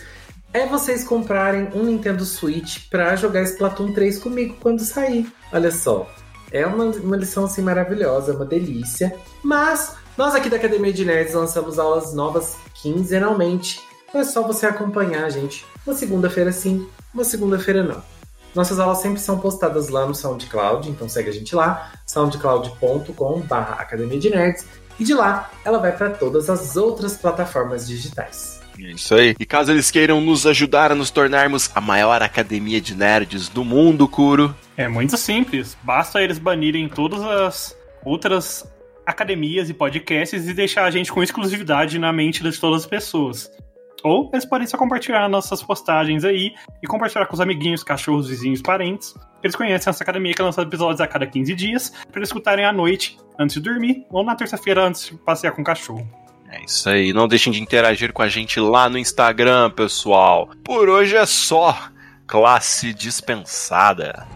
É vocês comprarem um Nintendo Switch pra jogar Splatoon 3 comigo quando sair. Olha só. É uma, uma lição assim maravilhosa, uma delícia. Mas nós aqui da Academia de Nerds lançamos aulas novas quinzenalmente. Então é só você acompanhar a gente. Uma segunda-feira sim, uma segunda-feira não. Nossas aulas sempre são postadas lá no SoundCloud, então segue a gente lá, soundcloud.com.br Academia de Nerds. E de lá, ela vai para todas as outras plataformas digitais. Isso aí. E caso eles queiram nos ajudar a nos tornarmos a maior academia de nerds do mundo, Kuro, É muito simples. Basta eles banirem todas as outras academias e podcasts e deixar a gente com exclusividade na mente de todas as pessoas. Ou eles podem só compartilhar nossas postagens aí e compartilhar com os amiguinhos, cachorros, vizinhos, parentes. Eles conhecem essa academia que lança episódios a cada 15 dias para eles escutarem à noite, antes de dormir, ou na terça-feira antes de passear com o cachorro. É isso aí. Não deixem de interagir com a gente lá no Instagram, pessoal. Por hoje é só. Classe dispensada.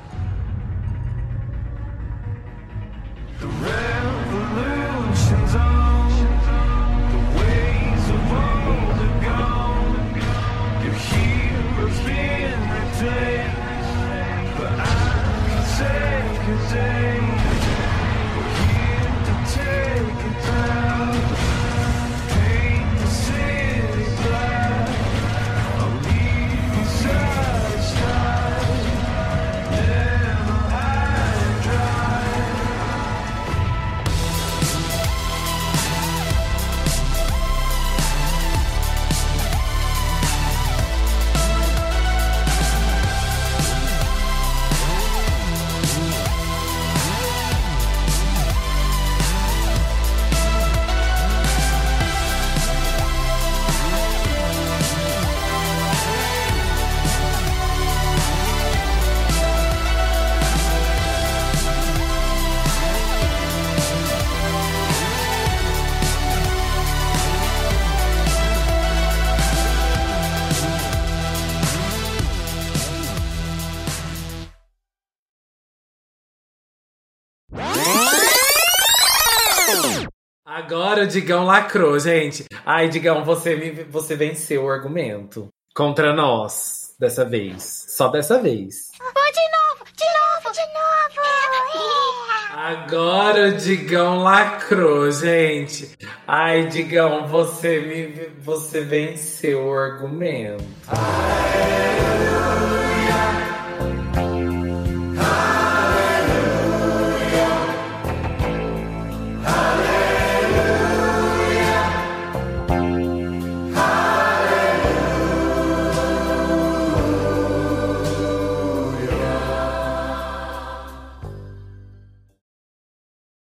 Agora o Digão lacrou, gente. Ai, Digão, você, me, você venceu o argumento. Contra nós, dessa vez. Só dessa vez. De novo, de novo, de novo. Agora o Digão lacrou, gente. Ai, Digão, você me você venceu o argumento. É.